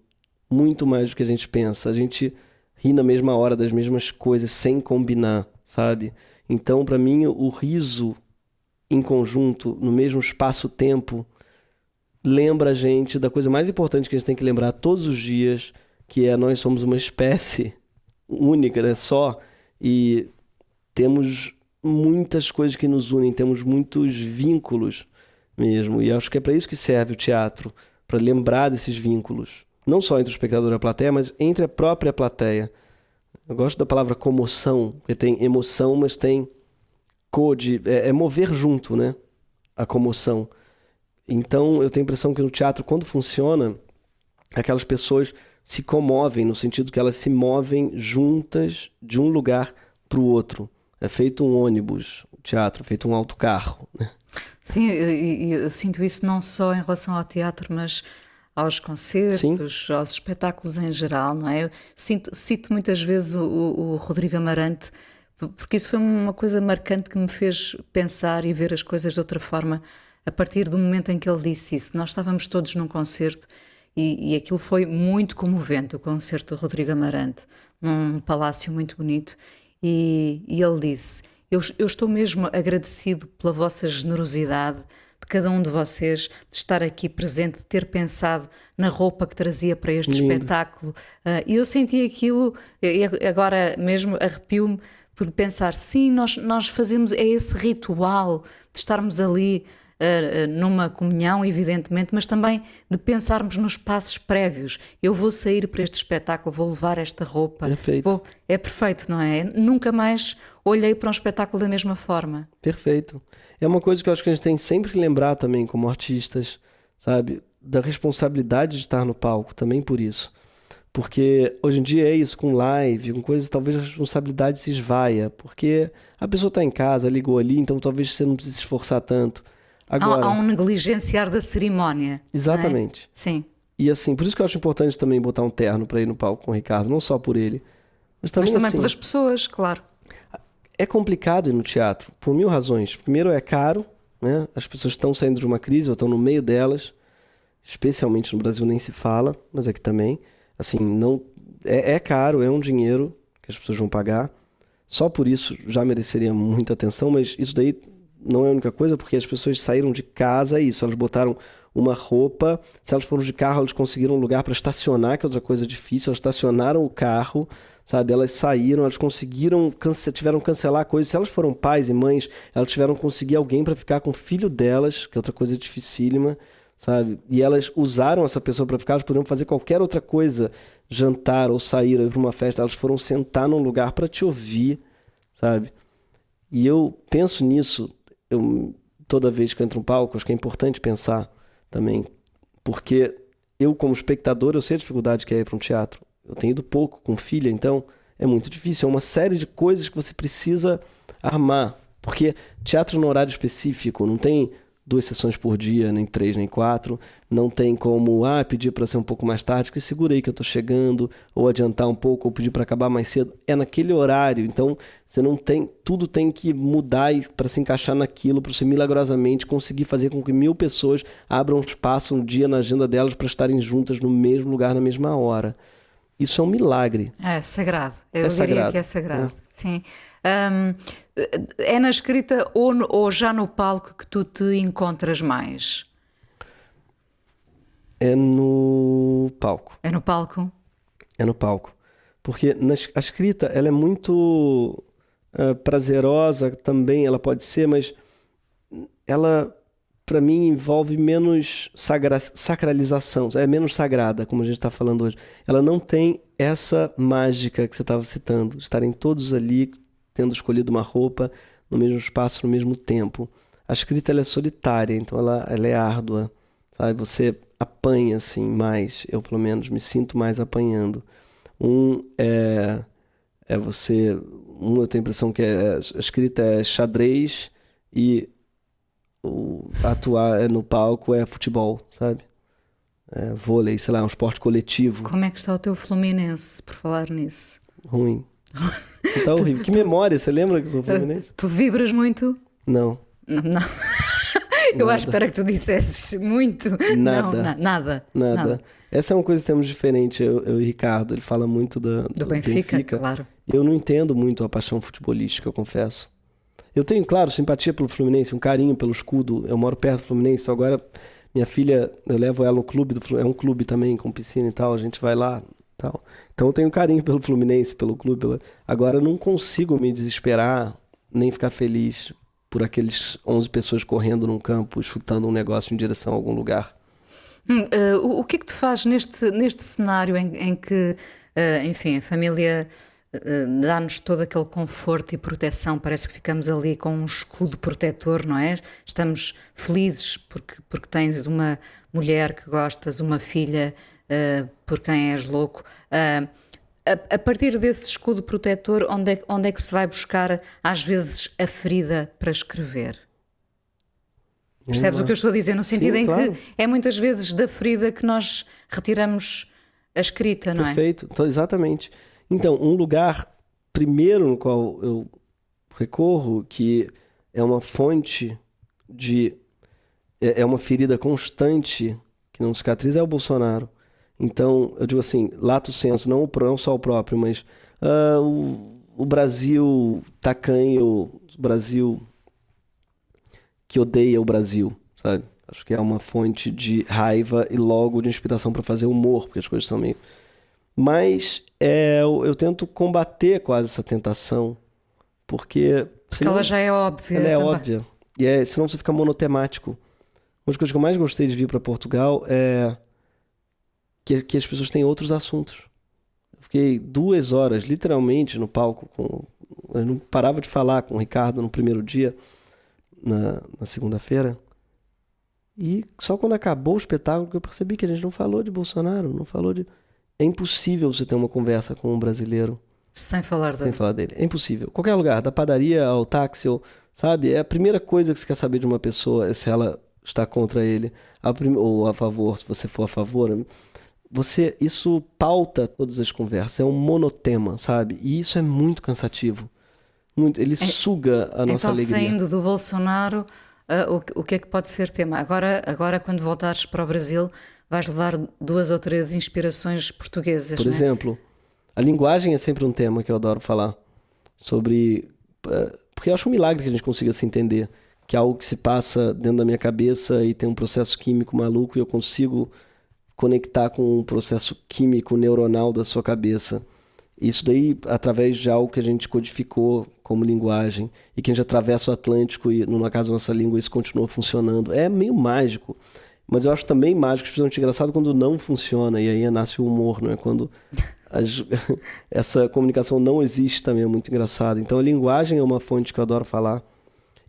[SPEAKER 2] muito mais do que a gente pensa. A gente ri na mesma hora das mesmas coisas sem combinar, sabe? Então, para mim, o riso em conjunto, no mesmo espaço-tempo, lembra a gente da coisa mais importante que a gente tem que lembrar todos os dias, que é nós somos uma espécie única, né? Só e temos muitas coisas que nos unem, temos muitos vínculos mesmo. E acho que é para isso que serve o teatro, para lembrar desses vínculos, não só entre o espectador e a plateia, mas entre a própria plateia. Eu gosto da palavra comoção, porque tem emoção, mas tem code, é, é mover junto, né? A comoção. Então, eu tenho a impressão que no teatro, quando funciona, aquelas pessoas se comovem, no sentido que elas se movem juntas de um lugar para o outro. É feito um ônibus, o teatro, é feito um autocarro. Né?
[SPEAKER 1] Sim, eu, eu, sinto isso não só em relação ao teatro, mas aos concertos, Sim. aos espetáculos em geral, não é? Eu sinto, cito muitas vezes o, o, Rodrigo Amarante, porque isso foi uma coisa marcante que me fez pensar e ver as coisas de outra forma a partir do momento em que ele disse isso. Nós estávamos todos num concerto e, e aquilo foi muito comovente, o concerto do Rodrigo Amarante, num palácio muito bonito. E, e ele disse: eu, eu estou mesmo agradecido pela vossa generosidade de cada um de vocês de estar aqui presente, de ter pensado na roupa que trazia para este Lindo. espetáculo. Uh, e eu senti aquilo, e agora mesmo arrepio-me por pensar, sim, nós, nós fazemos, é esse ritual de estarmos ali uh, numa comunhão, evidentemente, mas também de pensarmos nos passos prévios. Eu vou sair para este espetáculo, vou levar esta roupa.
[SPEAKER 2] Perfeito.
[SPEAKER 1] Vou... É perfeito, não é? Nunca mais olhei para um espetáculo da mesma forma.
[SPEAKER 2] Perfeito. É uma coisa que eu acho que a gente tem sempre que lembrar também, como artistas, sabe? Da responsabilidade de estar no palco, também por isso. Porque hoje em dia é isso, com live, com coisas, talvez a responsabilidade se esvaia. Porque a pessoa está em casa, ligou ali, então talvez você não precise se esforçar tanto.
[SPEAKER 1] Agora, há, há um negligenciar da cerimónia. É?
[SPEAKER 2] Exatamente.
[SPEAKER 1] É? Sim.
[SPEAKER 2] E assim, por isso que eu acho importante também botar um terno para ir no palco com o Ricardo, não só por ele, mas também,
[SPEAKER 1] mas também
[SPEAKER 2] assim,
[SPEAKER 1] pelas pessoas, claro.
[SPEAKER 2] É complicado ir no teatro, por mil razões. Primeiro, é caro, né? as pessoas estão saindo de uma crise ou estão no meio delas, especialmente no Brasil nem se fala, mas aqui também. Assim, não é, é caro, é um dinheiro que as pessoas vão pagar. Só por isso já mereceria muita atenção, mas isso daí não é a única coisa, porque as pessoas saíram de casa, é isso, elas botaram uma roupa, se elas foram de carro, elas conseguiram um lugar para estacionar, que é outra coisa difícil, elas estacionaram o carro, sabe? Elas saíram, elas conseguiram, tiveram cancelar coisas. Se elas foram pais e mães, elas tiveram que conseguir alguém para ficar com o filho delas, que é outra coisa dificílima, sabe? E elas usaram essa pessoa para ficar, elas poderiam fazer qualquer outra coisa, jantar ou sair para uma festa, elas foram sentar num lugar para te ouvir, sabe? E eu penso nisso eu, toda vez que eu entro no palco, acho que é importante pensar também, porque eu, como espectador, eu sei a dificuldade que é ir para um teatro. Eu tenho ido pouco com filha, então é muito difícil. É uma série de coisas que você precisa armar. Porque teatro no horário específico, não tem duas sessões por dia, nem três, nem quatro. Não tem como, ah, pedir para ser um pouco mais tarde, que segura aí que eu estou chegando, ou adiantar um pouco, ou pedir para acabar mais cedo. É naquele horário, então você não tem, tudo tem que mudar para se encaixar naquilo, para você milagrosamente conseguir fazer com que mil pessoas abram espaço um dia na agenda delas para estarem juntas no mesmo lugar na mesma hora. Isso é um milagre.
[SPEAKER 1] É sagrado. Eu é diria sagrado. que é sagrado. É. Sim. Um, é na escrita ou, ou já no palco que tu te encontras mais?
[SPEAKER 2] É no palco.
[SPEAKER 1] É no palco?
[SPEAKER 2] É no palco. Porque na, a escrita ela é muito uh, prazerosa também, ela pode ser, mas ela para mim envolve menos sagra sacralização, é menos sagrada, como a gente está falando hoje. Ela não tem essa mágica que você estava citando, estarem todos ali tendo escolhido uma roupa no mesmo espaço, no mesmo tempo. a escrita é solitária, então ela, ela é árdua, sabe? Você apanha assim mais, eu pelo menos me sinto mais apanhando. Um é, é você, um eu tenho a impressão que é, a escrita é xadrez e o atuar é no palco é futebol, sabe? É, vôlei, sei lá, um esporte coletivo.
[SPEAKER 1] Como é que está o teu Fluminense, por falar nisso?
[SPEAKER 2] Ruim. Tá horrível. Que memória, você lembra que sou Fluminense?
[SPEAKER 1] Tu vibras muito?
[SPEAKER 2] Não.
[SPEAKER 1] Não. não. Eu
[SPEAKER 2] Nada.
[SPEAKER 1] acho que tu dissesses muito.
[SPEAKER 2] Nada.
[SPEAKER 1] Não, na- nada.
[SPEAKER 2] Nada. Essa é uma coisa que temos diferente. Eu, eu e Ricardo, ele fala muito da,
[SPEAKER 1] Do Benfica, claro.
[SPEAKER 2] Eu não entendo muito a paixão futebolística, eu confesso. Eu tenho, claro, simpatia pelo Fluminense, um carinho pelo escudo. Eu moro perto do Fluminense, agora minha filha, eu levo ela no clube do Fluminense, é um clube também com piscina e tal, a gente vai lá, tal. Então eu tenho carinho pelo Fluminense, pelo clube. pela- Agora eu não consigo me desesperar nem ficar feliz por aqueles 11 pessoas correndo num campo, chutando um negócio em direção a algum lugar.
[SPEAKER 1] Hum, eh, o, o que é que tu fazes neste, neste cenário em, em que, eh, enfim, a família eh, dá-nos todo aquele conforto e proteção? Parece que ficamos ali com um escudo protetor, não é? Estamos felizes porque, porque tens uma mulher que gostas, uma filha eh, por quem és louco. Ah, a, a partir desse escudo protetor, onde é, onde é que se vai buscar, às vezes, a ferida para escrever? Percebes o que eu estou a dizer? No sentido
[SPEAKER 2] Sim,
[SPEAKER 1] em
[SPEAKER 2] claro.
[SPEAKER 1] que é muitas vezes da ferida que nós retiramos a escrita, não é?
[SPEAKER 2] Perfeito, então, exatamente. Então, um lugar primeiro no qual eu recorro, que é uma fonte de. é é uma ferida constante que não cicatriza, é o Bolsonaro. Então, eu digo assim, lato senso, não, não só o próprio, mas ah, o, o Brasil tacanho, o Brasil que odeia o Brasil, sabe? Acho que é uma fonte de raiva e logo de inspiração para fazer humor, porque as coisas são meio. Mas é, eu, eu tento combater quase essa tentação, porque.
[SPEAKER 1] Porque ela já é óbvia.
[SPEAKER 2] Ela é
[SPEAKER 1] também.
[SPEAKER 2] óbvia. E é, senão você fica monotemático. Uma das coisas que eu mais gostei de vir para Portugal é que, que as pessoas têm outros assuntos. Eu fiquei duas horas, literalmente, no palco. Com, eu não parava de falar com o Ricardo no primeiro dia, na, na segunda-feira. E só quando acabou o espetáculo que eu percebi que a gente não falou de Bolsonaro, não falou de. É impossível você ter uma conversa com um brasileiro
[SPEAKER 1] Sem falar
[SPEAKER 2] sem
[SPEAKER 1] dele.
[SPEAKER 2] falar dele. É impossível. Qualquer lugar, da padaria ao táxi, ou, sabe? É a primeira coisa que você quer saber de uma pessoa é se ela está contra ele, a prim- ou a favor, se você for a favor. Você, isso pauta todas as conversas, é um monotema, sabe? E isso é muito cansativo. Muito, ele suga a nossa
[SPEAKER 1] então,
[SPEAKER 2] alegria.
[SPEAKER 1] saindo do Bolsonaro, ah, o, que- o que é que pode ser tema? Agora, agora, quando voltares para o Brasil, vais levar duas ou três inspirações portuguesas,
[SPEAKER 2] Por
[SPEAKER 1] não é?
[SPEAKER 2] exemplo, a linguagem é sempre um tema que eu adoro falar. Sobre. eh, Porque eu acho um milagre que a gente consiga se entender. Que é algo que se passa dentro da minha cabeça e tem um processo químico maluco e eu consigo conectar com um processo químico neuronal da sua cabeça. Isso daí através de algo que a gente codificou como linguagem e que a gente atravessa o Atlântico e, no caso nossa língua, isso continua funcionando. É meio mágico. Mas eu acho também mágico, especialmente engraçado, quando não funciona. E aí nasce o humor, não é? Quando as- essa comunicação não existe também é muito engraçado. Então a linguagem é uma fonte que eu adoro falar.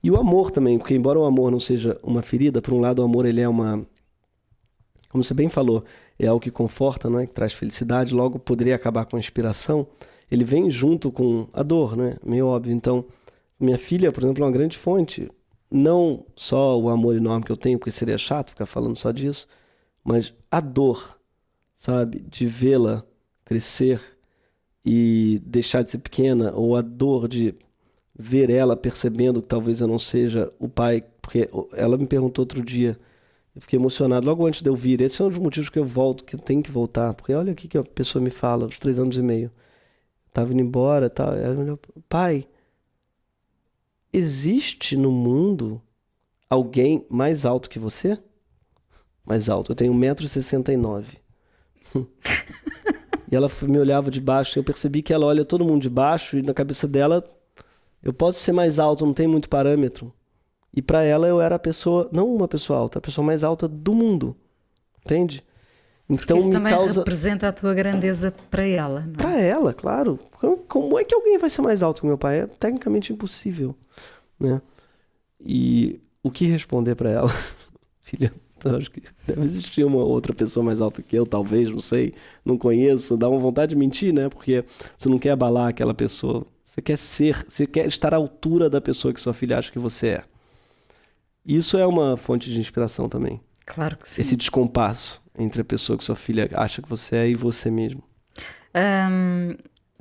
[SPEAKER 2] E o amor também, porque embora o amor não seja uma ferida, por um lado o amor ele é uma como você bem falou, é algo que conforta, não é? Que traz felicidade, logo poderia acabar com a inspiração. Ele vem junto com a dor, né? Meio óbvio. Então, minha filha, por exemplo, é uma grande fonte. Não só o amor enorme que eu tenho, porque seria chato ficar falando só disso, mas a dor, sabe? De vê-la crescer e deixar de ser pequena, ou a dor de ver ela percebendo que talvez eu não seja o pai, porque ela me perguntou outro dia, eu fiquei emocionado logo antes de eu vir. Esse é um dos motivos que eu volto, que eu tenho que voltar, porque olha o que a pessoa me fala, aos três anos e meio. Tava indo embora, tal. Olhou, pai, existe no mundo alguém mais alto que você? Mais alto. Eu tenho 1,69m. e ela me olhava de baixo eu percebi que ela olha todo mundo de baixo e na cabeça dela eu posso ser mais alto, não tem muito parâmetro. E para ela eu era a pessoa, não uma pessoa alta, a pessoa mais alta do mundo. Entende? Então
[SPEAKER 1] Isso
[SPEAKER 2] me
[SPEAKER 1] também
[SPEAKER 2] causa
[SPEAKER 1] representa a tua grandeza para ela, não é?
[SPEAKER 2] Pra ela, claro. Como- é que alguém vai ser mais alto que meu pai? É tecnicamente impossível, né? E o que responder para ela? Filha, acho que deve existir uma outra pessoa mais alta que eu, talvez, não sei, não conheço. Dá uma vontade de mentir, né? Porque você não quer abalar aquela pessoa. Você quer ser, você quer estar à altura da pessoa que sua filha acha que você é. Isso é uma fonte de inspiração também.
[SPEAKER 1] Claro que sim.
[SPEAKER 2] Esse descompasso entre a pessoa que sua filha acha que você é e você mesmo.
[SPEAKER 1] Um,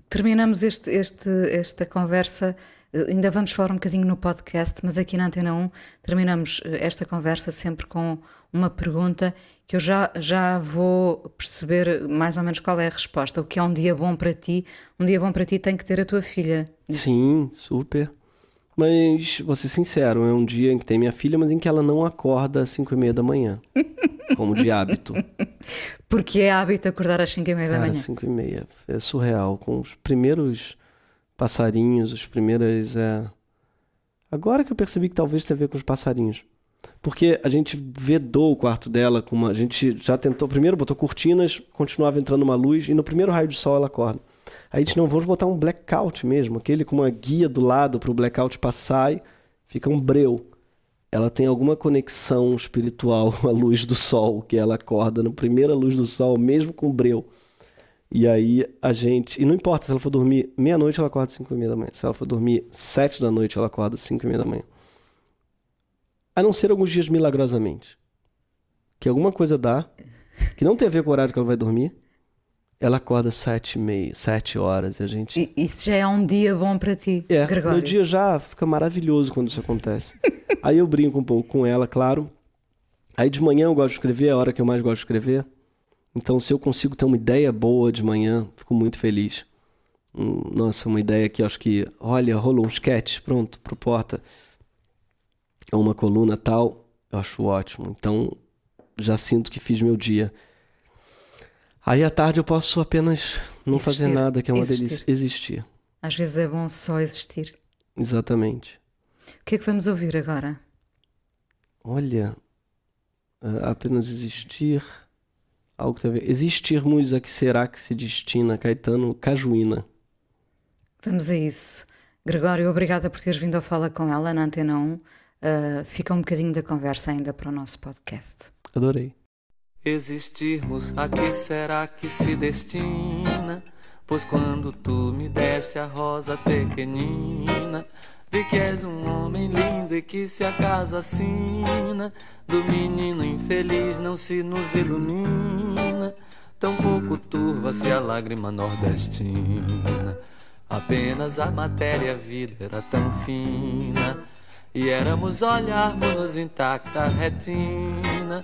[SPEAKER 1] terminamos este, este, esta conversa. Ainda vamos falar um bocadinho no podcast, mas aqui na Antena 1 terminamos eh, esta conversa sempre com uma pergunta que eu já, já vou perceber mais ou menos qual é a resposta. O que é um dia bom para ti? Um dia bom para ti tem que ter a tua filha.
[SPEAKER 2] Sim, super. Mas, vou ser sincero, é um dia em que tem minha filha, mas em que ela não acorda às 5 e meia da manhã. como de hábito.
[SPEAKER 1] Porque é hábito acordar às 5 e meia da manhã.
[SPEAKER 2] 5 e meia. É surreal. Com os primeiros passarinhos, os primeiras. É... Agora que eu percebi que talvez tenha a ver com os passarinhos. Porque a gente vedou o quarto dela com uma. A gente já tentou. Primeiro botou cortinas, continuava entrando uma luz, e no primeiro raio de sol ela acorda. A gente não vamos botar um blackout mesmo, aquele com uma guia do lado para o blackout passar e fica um breu. Ela tem alguma conexão espiritual com a luz do sol, que ela acorda na primeira luz do sol, mesmo com breu. E aí a gente. E não importa se ela for dormir meia-noite, ela acorda às 5 e meia da manhã. Se ela for dormir 7 da noite, ela acorda às 5 e meia da manhã. A não ser alguns dias milagrosamente. Que alguma coisa dá, que não tem a ver com o horário que ela vai dormir. Ela acorda sete e meia, sete horas e a gente.
[SPEAKER 1] E isso já é um dia bom para ti,
[SPEAKER 2] É,
[SPEAKER 1] Gregório.
[SPEAKER 2] meu dia já fica maravilhoso quando isso acontece. Aí eu brinco um pouco com ela, claro. Aí de manhã eu gosto de escrever, é a hora que eu mais gosto de escrever. Então, se eu consigo ter uma ideia boa de manhã, fico muito feliz. Hum, Nossa, uma ideia que acho que, olha, rolou um sketch, pronto, pro porta. Ou uma coluna tal, eu acho ótimo. Então, já sinto que fiz meu dia. Aí à tarde eu posso apenas não fazer
[SPEAKER 1] Existir.
[SPEAKER 2] nada, que é uma
[SPEAKER 1] Existir.
[SPEAKER 2] delícia. Existir.
[SPEAKER 1] Às vezes é bom só existir.
[SPEAKER 2] Exatamente.
[SPEAKER 1] O que é que vamos ouvir agora?
[SPEAKER 2] Olha, ah, apenas existir. Algo que tem a ver. Existirmos a que será que se destina Caetano Cajuína.
[SPEAKER 1] Vamos a isso. Gregório, obrigada por teres vindo ao Fala com ela na Antena 1. Uh, fica um bocadinho da conversa ainda para o nosso podcast.
[SPEAKER 2] Adorei.
[SPEAKER 5] Existirmos, a que será que se destina? Pois quando tu me deste a rosa pequenina, vi que és um homem lindo e que se a casa assina, do menino infeliz não se nos ilumina, tão pouco turva-se a lágrima nordestina. Apenas a matéria a vida era tão fina, e éramos olharmos intacta retina.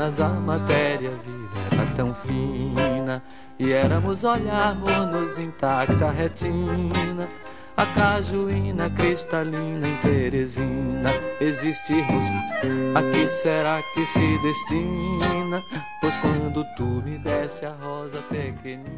[SPEAKER 5] Apenas a matéria vida era tão fina E éramos olharmos-nos intacta retina A cajuína cristalina em Teresina Existirmos, a que será que se destina? Pois quando tu me deste a rosa pequenina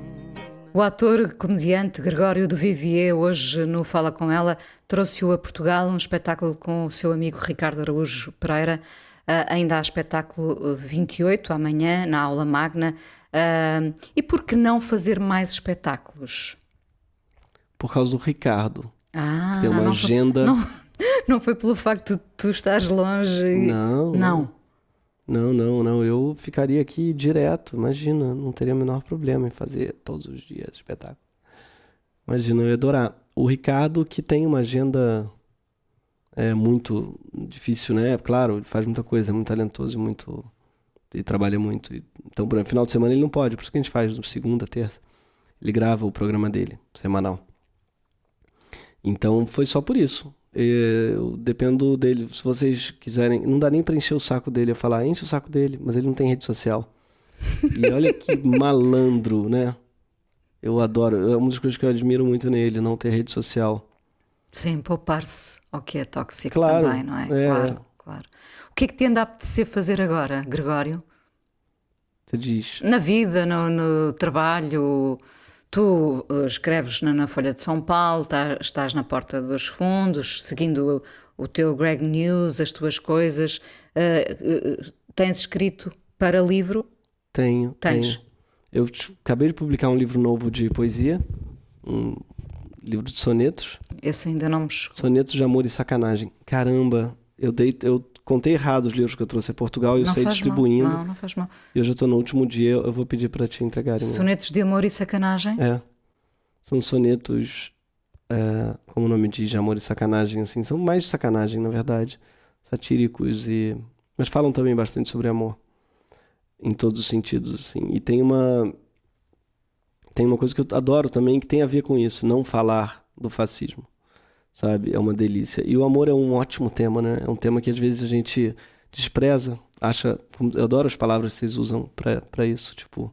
[SPEAKER 1] O ator comediante Gregório do Vivier, hoje no Fala Com Ela, trouxe-o a Portugal um espetáculo com o seu amigo Ricardo Araújo Pereira. Uh, ainda há espetáculo 28, amanhã, na aula magna. Uh, e por que não fazer mais espetáculos?
[SPEAKER 2] Por causa do Ricardo.
[SPEAKER 1] Ah,
[SPEAKER 2] Tem uma
[SPEAKER 1] não
[SPEAKER 2] agenda.
[SPEAKER 1] Foi, não, não foi pelo facto de tu estás longe. E...
[SPEAKER 2] Não.
[SPEAKER 1] Não.
[SPEAKER 2] Não, não, não. Eu ficaria aqui direto. Imagina, não teria o menor problema em fazer todos os dias espetáculo. Imagina, eu ia adorar. O Ricardo, que tem uma agenda É muito difícil, né? Claro, ele faz muita coisa, é muito talentoso e muito. E trabalha muito. Então, por exemplo, final de semana ele não pode, por isso que a gente faz no segunda, terça. Ele grava o programa dele, semanal. Então foi só por isso. Eu dependo dele. Se vocês quiserem. Não dá nem pra encher o saco dele. Eu falar, enche o saco dele, mas ele não tem rede social. E olha que malandro, né? Eu adoro. É uma das coisas que eu admiro muito nele, não ter rede social.
[SPEAKER 1] Sim, poupar-se ao que é tóxico
[SPEAKER 2] Claro,
[SPEAKER 1] também, não é?
[SPEAKER 2] é.
[SPEAKER 1] Claro, claro. O que é que te anda a apetecer fazer agora, Gregório?
[SPEAKER 2] Você diz.
[SPEAKER 1] Na vida, no, no trabalho, tu eh, escreves na, na Folha de São Paulo, tá- estás na Porta dos Fundos, seguindo o, o teu Greg News, as tuas coisas. eh, eh, tens escrito para livro?
[SPEAKER 2] Tenho.
[SPEAKER 1] Tens?
[SPEAKER 2] tenho. Eu acabei de publicar um livro novo de poesia. Um livro de sonetos.
[SPEAKER 1] Esse ainda não me chegou.
[SPEAKER 2] Sonetos de amor e sacanagem. Caramba, eu dei, eu contei errado os livros que eu trouxe a Portugal e eu
[SPEAKER 1] Não
[SPEAKER 2] saí distribuindo.
[SPEAKER 1] mal. Não, não faz mal.
[SPEAKER 2] E hoje eu tô no último dia, eu vou pedir para te entregarem.
[SPEAKER 1] Sonetos de amor e sacanagem?
[SPEAKER 2] É. São sonetos, é, como o nome diz, de amor e sacanagem, assim. São mais de sacanagem, na verdade. Satíricos e... Mas falam também bastante sobre amor. Em todos os sentidos, assim. E tem uma... Tem uma coisa que eu adoro também, que tem a ver com isso. Não falar do fascismo. Sabe? É uma delícia. E o amor é um ótimo tema, né? É um tema que às vezes a gente despreza. Acha... Eu adoro as palavras que vocês usam pra isso. Tipo,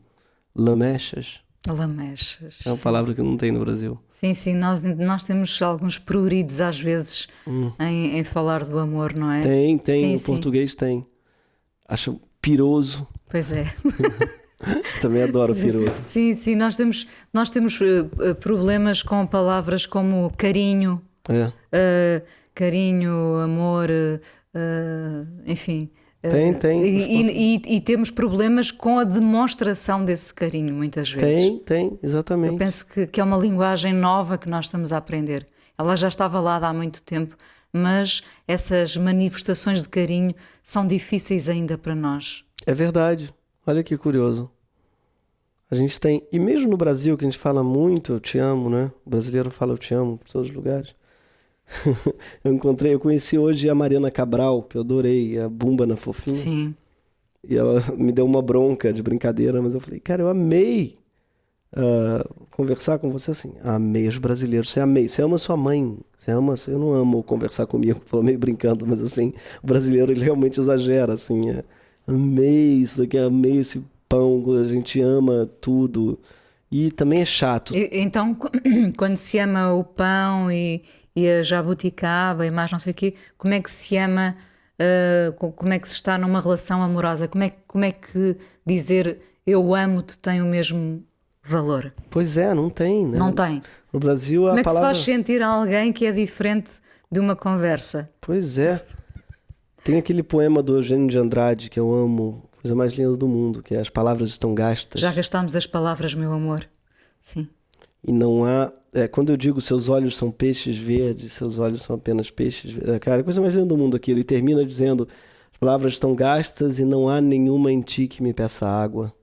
[SPEAKER 2] lamechas.
[SPEAKER 1] Lamechas.
[SPEAKER 2] É uma
[SPEAKER 1] sim.
[SPEAKER 2] palavra que não tem no Brasil.
[SPEAKER 1] Sim, sim, nós, nós temos alguns pruridos às vezes
[SPEAKER 2] Hum.
[SPEAKER 1] em, em falar do amor, não é?
[SPEAKER 2] Tem, tem,
[SPEAKER 1] Sim,
[SPEAKER 2] o
[SPEAKER 1] sim.
[SPEAKER 2] português tem. Acho piroso.
[SPEAKER 1] Pois é.
[SPEAKER 2] Também adoro piroso.
[SPEAKER 1] Sim, sim, nós temos, nós temos eh, eh, problemas com palavras como carinho,
[SPEAKER 2] É.
[SPEAKER 1] eh, carinho, amor, eh, enfim.
[SPEAKER 2] Tem, tem.
[SPEAKER 1] E, e- e- e temos problemas com a demonstração desse carinho, muitas vezes.
[SPEAKER 2] Tem, tem, exatamente.
[SPEAKER 1] Eu penso que, que é uma linguagem nova que nós estamos a aprender. Ela já estava lá há muito tempo, mas essas manifestações de carinho são difíceis ainda para nós.
[SPEAKER 2] É verdade. Olha que curioso. A gente tem, e mesmo no Brasil, que a gente fala muito, eu te amo, né? O brasileiro fala eu te amo por todos os lugares. eu encontrei, eu conheci hoje a Mariana Cabral, que eu adorei, a Bumba na Fofinha.
[SPEAKER 1] Sim.
[SPEAKER 2] E ela me deu uma bronca de brincadeira, mas eu falei, cara, eu amei ah, conversar com você assim. Amei os brasileiros, você amei, você ama sua mãe, você ama, eu não amo conversar comigo, falou meio brincando, mas assim, o brasileiro ele realmente exagera, assim, é, amei isso daqui, amei esse pão, a gente ama tudo. E também é chato.
[SPEAKER 1] Então, qu- quando se ama o pão e, e a jabuticaba e mais não sei o quê, como é que se ama, co- como é que se está numa relação amorosa? Como é, como é que dizer eu amo-te tem o mesmo valor?
[SPEAKER 2] Pois é, não tem, né?
[SPEAKER 1] Não tem.
[SPEAKER 2] No Brasil a
[SPEAKER 1] Como é que
[SPEAKER 2] palavra...
[SPEAKER 1] se faz sentir alguém que é diferente de uma conversa?
[SPEAKER 2] Pois é. Tem aquele poema do Eugênio de Andrade que eu amo, coisa mais linda do mundo, que é As Palavras Estão Gastas.
[SPEAKER 1] Já gastámos as palavras, meu amor. Sim.
[SPEAKER 2] E não há. é, quando eu digo seus olhos são peixes verdes, seus olhos são apenas peixes verdes. é, Cara, a coisa mais linda do mundo aquilo. E termina dizendo: As palavras estão gastas e não há nenhuma em ti que me peça água.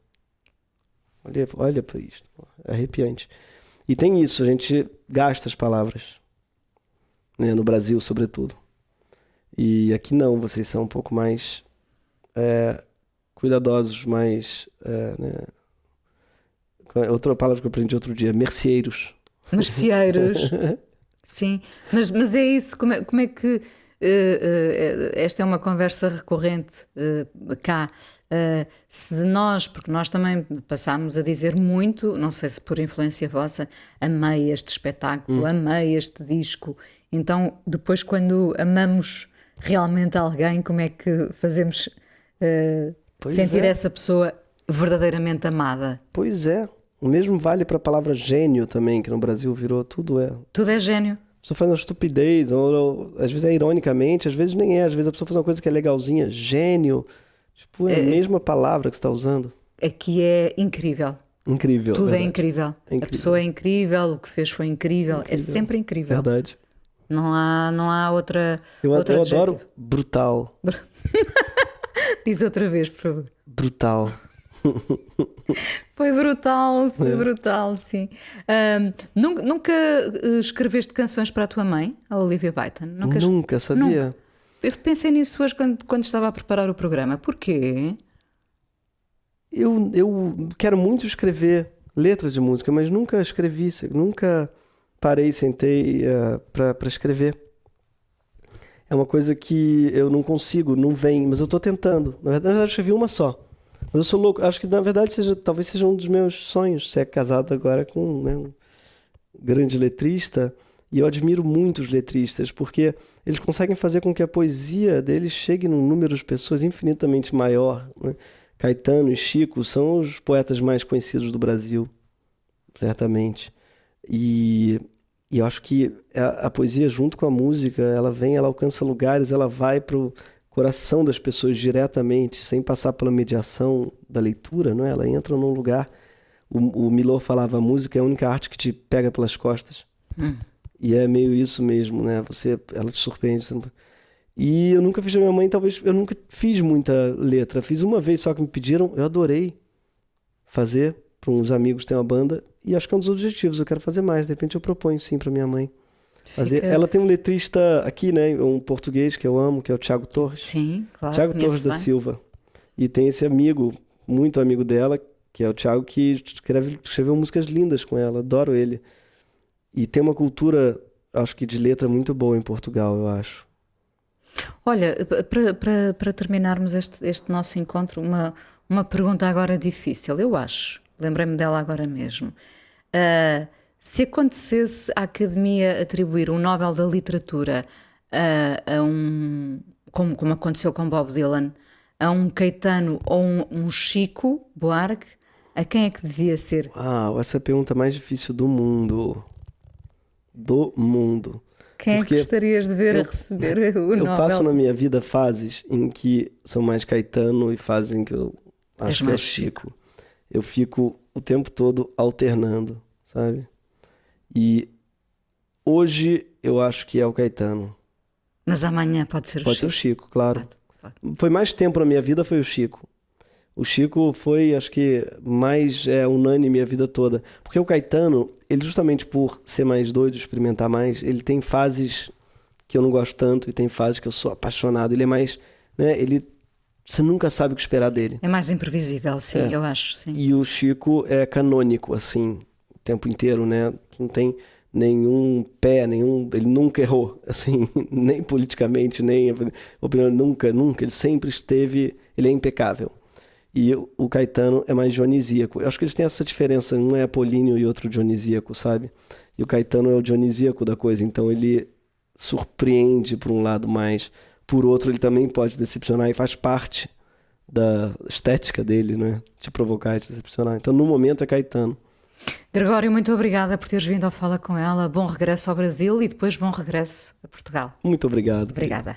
[SPEAKER 2] Olha, olha para isto. pô, É arrepiante. E tem isso, a gente gasta as palavras. Né, no Brasil, sobretudo. E aqui não, vocês são um pouco mais é, cuidadosos, mais. é, né, é outra palavra que eu aprendi outro dia, merceeiros.
[SPEAKER 1] Merceeiros. Sim, mas, mas é isso. Como é, como é que. eh, eh, esta é uma conversa recorrente eh, cá. Se nós, porque nós também passámos a dizer muito, não sei se por influência vossa, amei este espetáculo,
[SPEAKER 2] Hum.
[SPEAKER 1] amei este disco. Então, depois, quando amamos realmente alguém, como é que fazemos
[SPEAKER 2] Pois
[SPEAKER 1] sentir
[SPEAKER 2] é.
[SPEAKER 1] essa pessoa verdadeiramente amada?
[SPEAKER 2] Pois é. O mesmo vale para a palavra gênio também, que no Brasil virou tudo é.
[SPEAKER 1] Tudo é gênio.
[SPEAKER 2] A pessoa faz uma estupidez, ou, ou, às vezes é ironicamente, às vezes nem é. Às vezes a pessoa faz uma coisa que é legalzinha, gênio. Tipo, é a
[SPEAKER 1] É.
[SPEAKER 2] mesma palavra que você está usando.
[SPEAKER 1] Aqui é incrível.
[SPEAKER 2] Incrível.
[SPEAKER 1] Tudo é incrível.
[SPEAKER 2] É
[SPEAKER 1] A
[SPEAKER 2] incrível.
[SPEAKER 1] pessoa é incrível, o que fez foi incrível. É
[SPEAKER 2] Incrível.
[SPEAKER 1] sempre incrível.
[SPEAKER 2] Verdade.
[SPEAKER 1] Não há, não há outra.
[SPEAKER 2] Eu,
[SPEAKER 1] outro
[SPEAKER 2] eu
[SPEAKER 1] adjetivo.
[SPEAKER 2] adoro brutal.
[SPEAKER 1] Diz outra vez, por favor.
[SPEAKER 2] Brutal.
[SPEAKER 1] Foi brutal, foi
[SPEAKER 2] É.
[SPEAKER 1] brutal, sim. Ahm, nunca, nunca, eh, escreveste canções para a tua mãe, a Olivia Byton? Nunca,
[SPEAKER 2] Nunca, sabia?
[SPEAKER 1] Nunca. Eu pensei nisso hoje quando, quando estava a preparar o programa. Porquê?
[SPEAKER 2] Eu, eu quero muito escrever letras de música, mas nunca escrevi, nunca parei, sentei uh, para escrever. É uma coisa que eu não consigo, não vem, mas eu tô tentando. Na verdade, eu escrevi uma só. Mas eu sou louco. Acho que na verdade seja, talvez seja um dos meus sonhos ser casado agora com né, um grande letrista. E eu admiro muito os letristas, porque eles conseguem fazer com que a poesia deles chegue num número de pessoas infinitamente maior. Né? Caetano e Chico são os poetas mais conhecidos do Brasil, certamente. E, e eu acho que a, a, poesia, junto com a música, ela vem, ela alcança lugares, ela vai para o coração das pessoas diretamente, sem passar pela mediação da leitura, não é? Ela entra num lugar. O, o Milor falava: a música é a única arte que te pega pelas costas.
[SPEAKER 1] Hum.
[SPEAKER 2] E é meio isso mesmo, né? Você, ela te surpreende. Não... E eu nunca fiz a minha mãe, talvez eu nunca fiz muita letra. Fiz uma vez só que me pediram, eu adorei fazer para uns amigos têm uma banda e acho que é um dos objetivos. Eu quero fazer mais. De repente eu proponho sim para minha mãe. Fazer.
[SPEAKER 1] Fica-
[SPEAKER 2] Ela tem um letrista aqui, né? Um português que eu amo, que é o Tiago Torres.
[SPEAKER 1] Sim, claro.
[SPEAKER 2] Tiago Torres da
[SPEAKER 1] bem.
[SPEAKER 2] Silva. E tem esse amigo, muito amigo dela, que é o Tiago, que escreve, escreveu músicas lindas com ela. Adoro ele. E tem uma cultura, acho que de letra muito boa em Portugal, eu acho.
[SPEAKER 1] Olha, para terminarmos este, este nosso encontro, uma, uma pergunta agora difícil, eu acho. Lembrei-me dela agora mesmo. Ah, se acontecesse a Academia atribuir um Nobel da Literatura a, a um. Como, como aconteceu com Bob Dylan, a um Caetano ou um, um Chico Buarque, a quem é que devia ser?
[SPEAKER 2] Uau, essa é a pergunta mais difícil do mundo. Do mundo.
[SPEAKER 1] Quem é
[SPEAKER 2] Porque
[SPEAKER 1] que gostarias de ver a
[SPEAKER 2] eu-
[SPEAKER 1] receber o
[SPEAKER 2] Eu
[SPEAKER 1] Nobel?
[SPEAKER 2] passo na minha vida fases em que são mais Caetano e fases em que eu acho que é o
[SPEAKER 1] mais
[SPEAKER 2] Chico. Eu fico o tempo todo alternando, sabe? E hoje eu acho que é o Caetano.
[SPEAKER 1] Mas amanhã pode ser o
[SPEAKER 2] Pode ser
[SPEAKER 1] Chico.
[SPEAKER 2] o Chico, claro. Foi mais tempo na minha vida, foi o Chico. O Chico foi, acho que, mais é, unânime a vida toda. Porque o Caetano, ele justamente por ser mais doido, experimentar mais, ele tem fases que eu não gosto tanto e tem fases que eu sou apaixonado. Ele é mais, né, ele você nunca sabe o que esperar dele.
[SPEAKER 1] É mais imprevisível, sim,
[SPEAKER 2] É.
[SPEAKER 1] eu acho, sim.
[SPEAKER 2] E o Chico é canônico, assim, o tempo inteiro, né? Não tem nenhum pé, nenhum. Ele nunca errou, assim, nem politicamente, nem. Opinião, nunca, nunca. Ele sempre esteve. Ele é impecável. E o Caetano é mais dionisíaco. Eu acho que eles têm essa diferença. Um é apolíneo e outro dionisíaco, sabe? E o Caetano é o dionisíaco da coisa. Então ele surpreende por um lado mais. Por outro, ele também pode decepcionar e faz parte da estética dele, né? Te provocar e te decepcionar. Então, no momento, é Caetano.
[SPEAKER 1] Gregório, muito obrigada por teres vindo ao Fala com ela. Bom regresso ao Brasil e depois bom regresso a Portugal.
[SPEAKER 2] Muito obrigado.
[SPEAKER 1] Obrigada.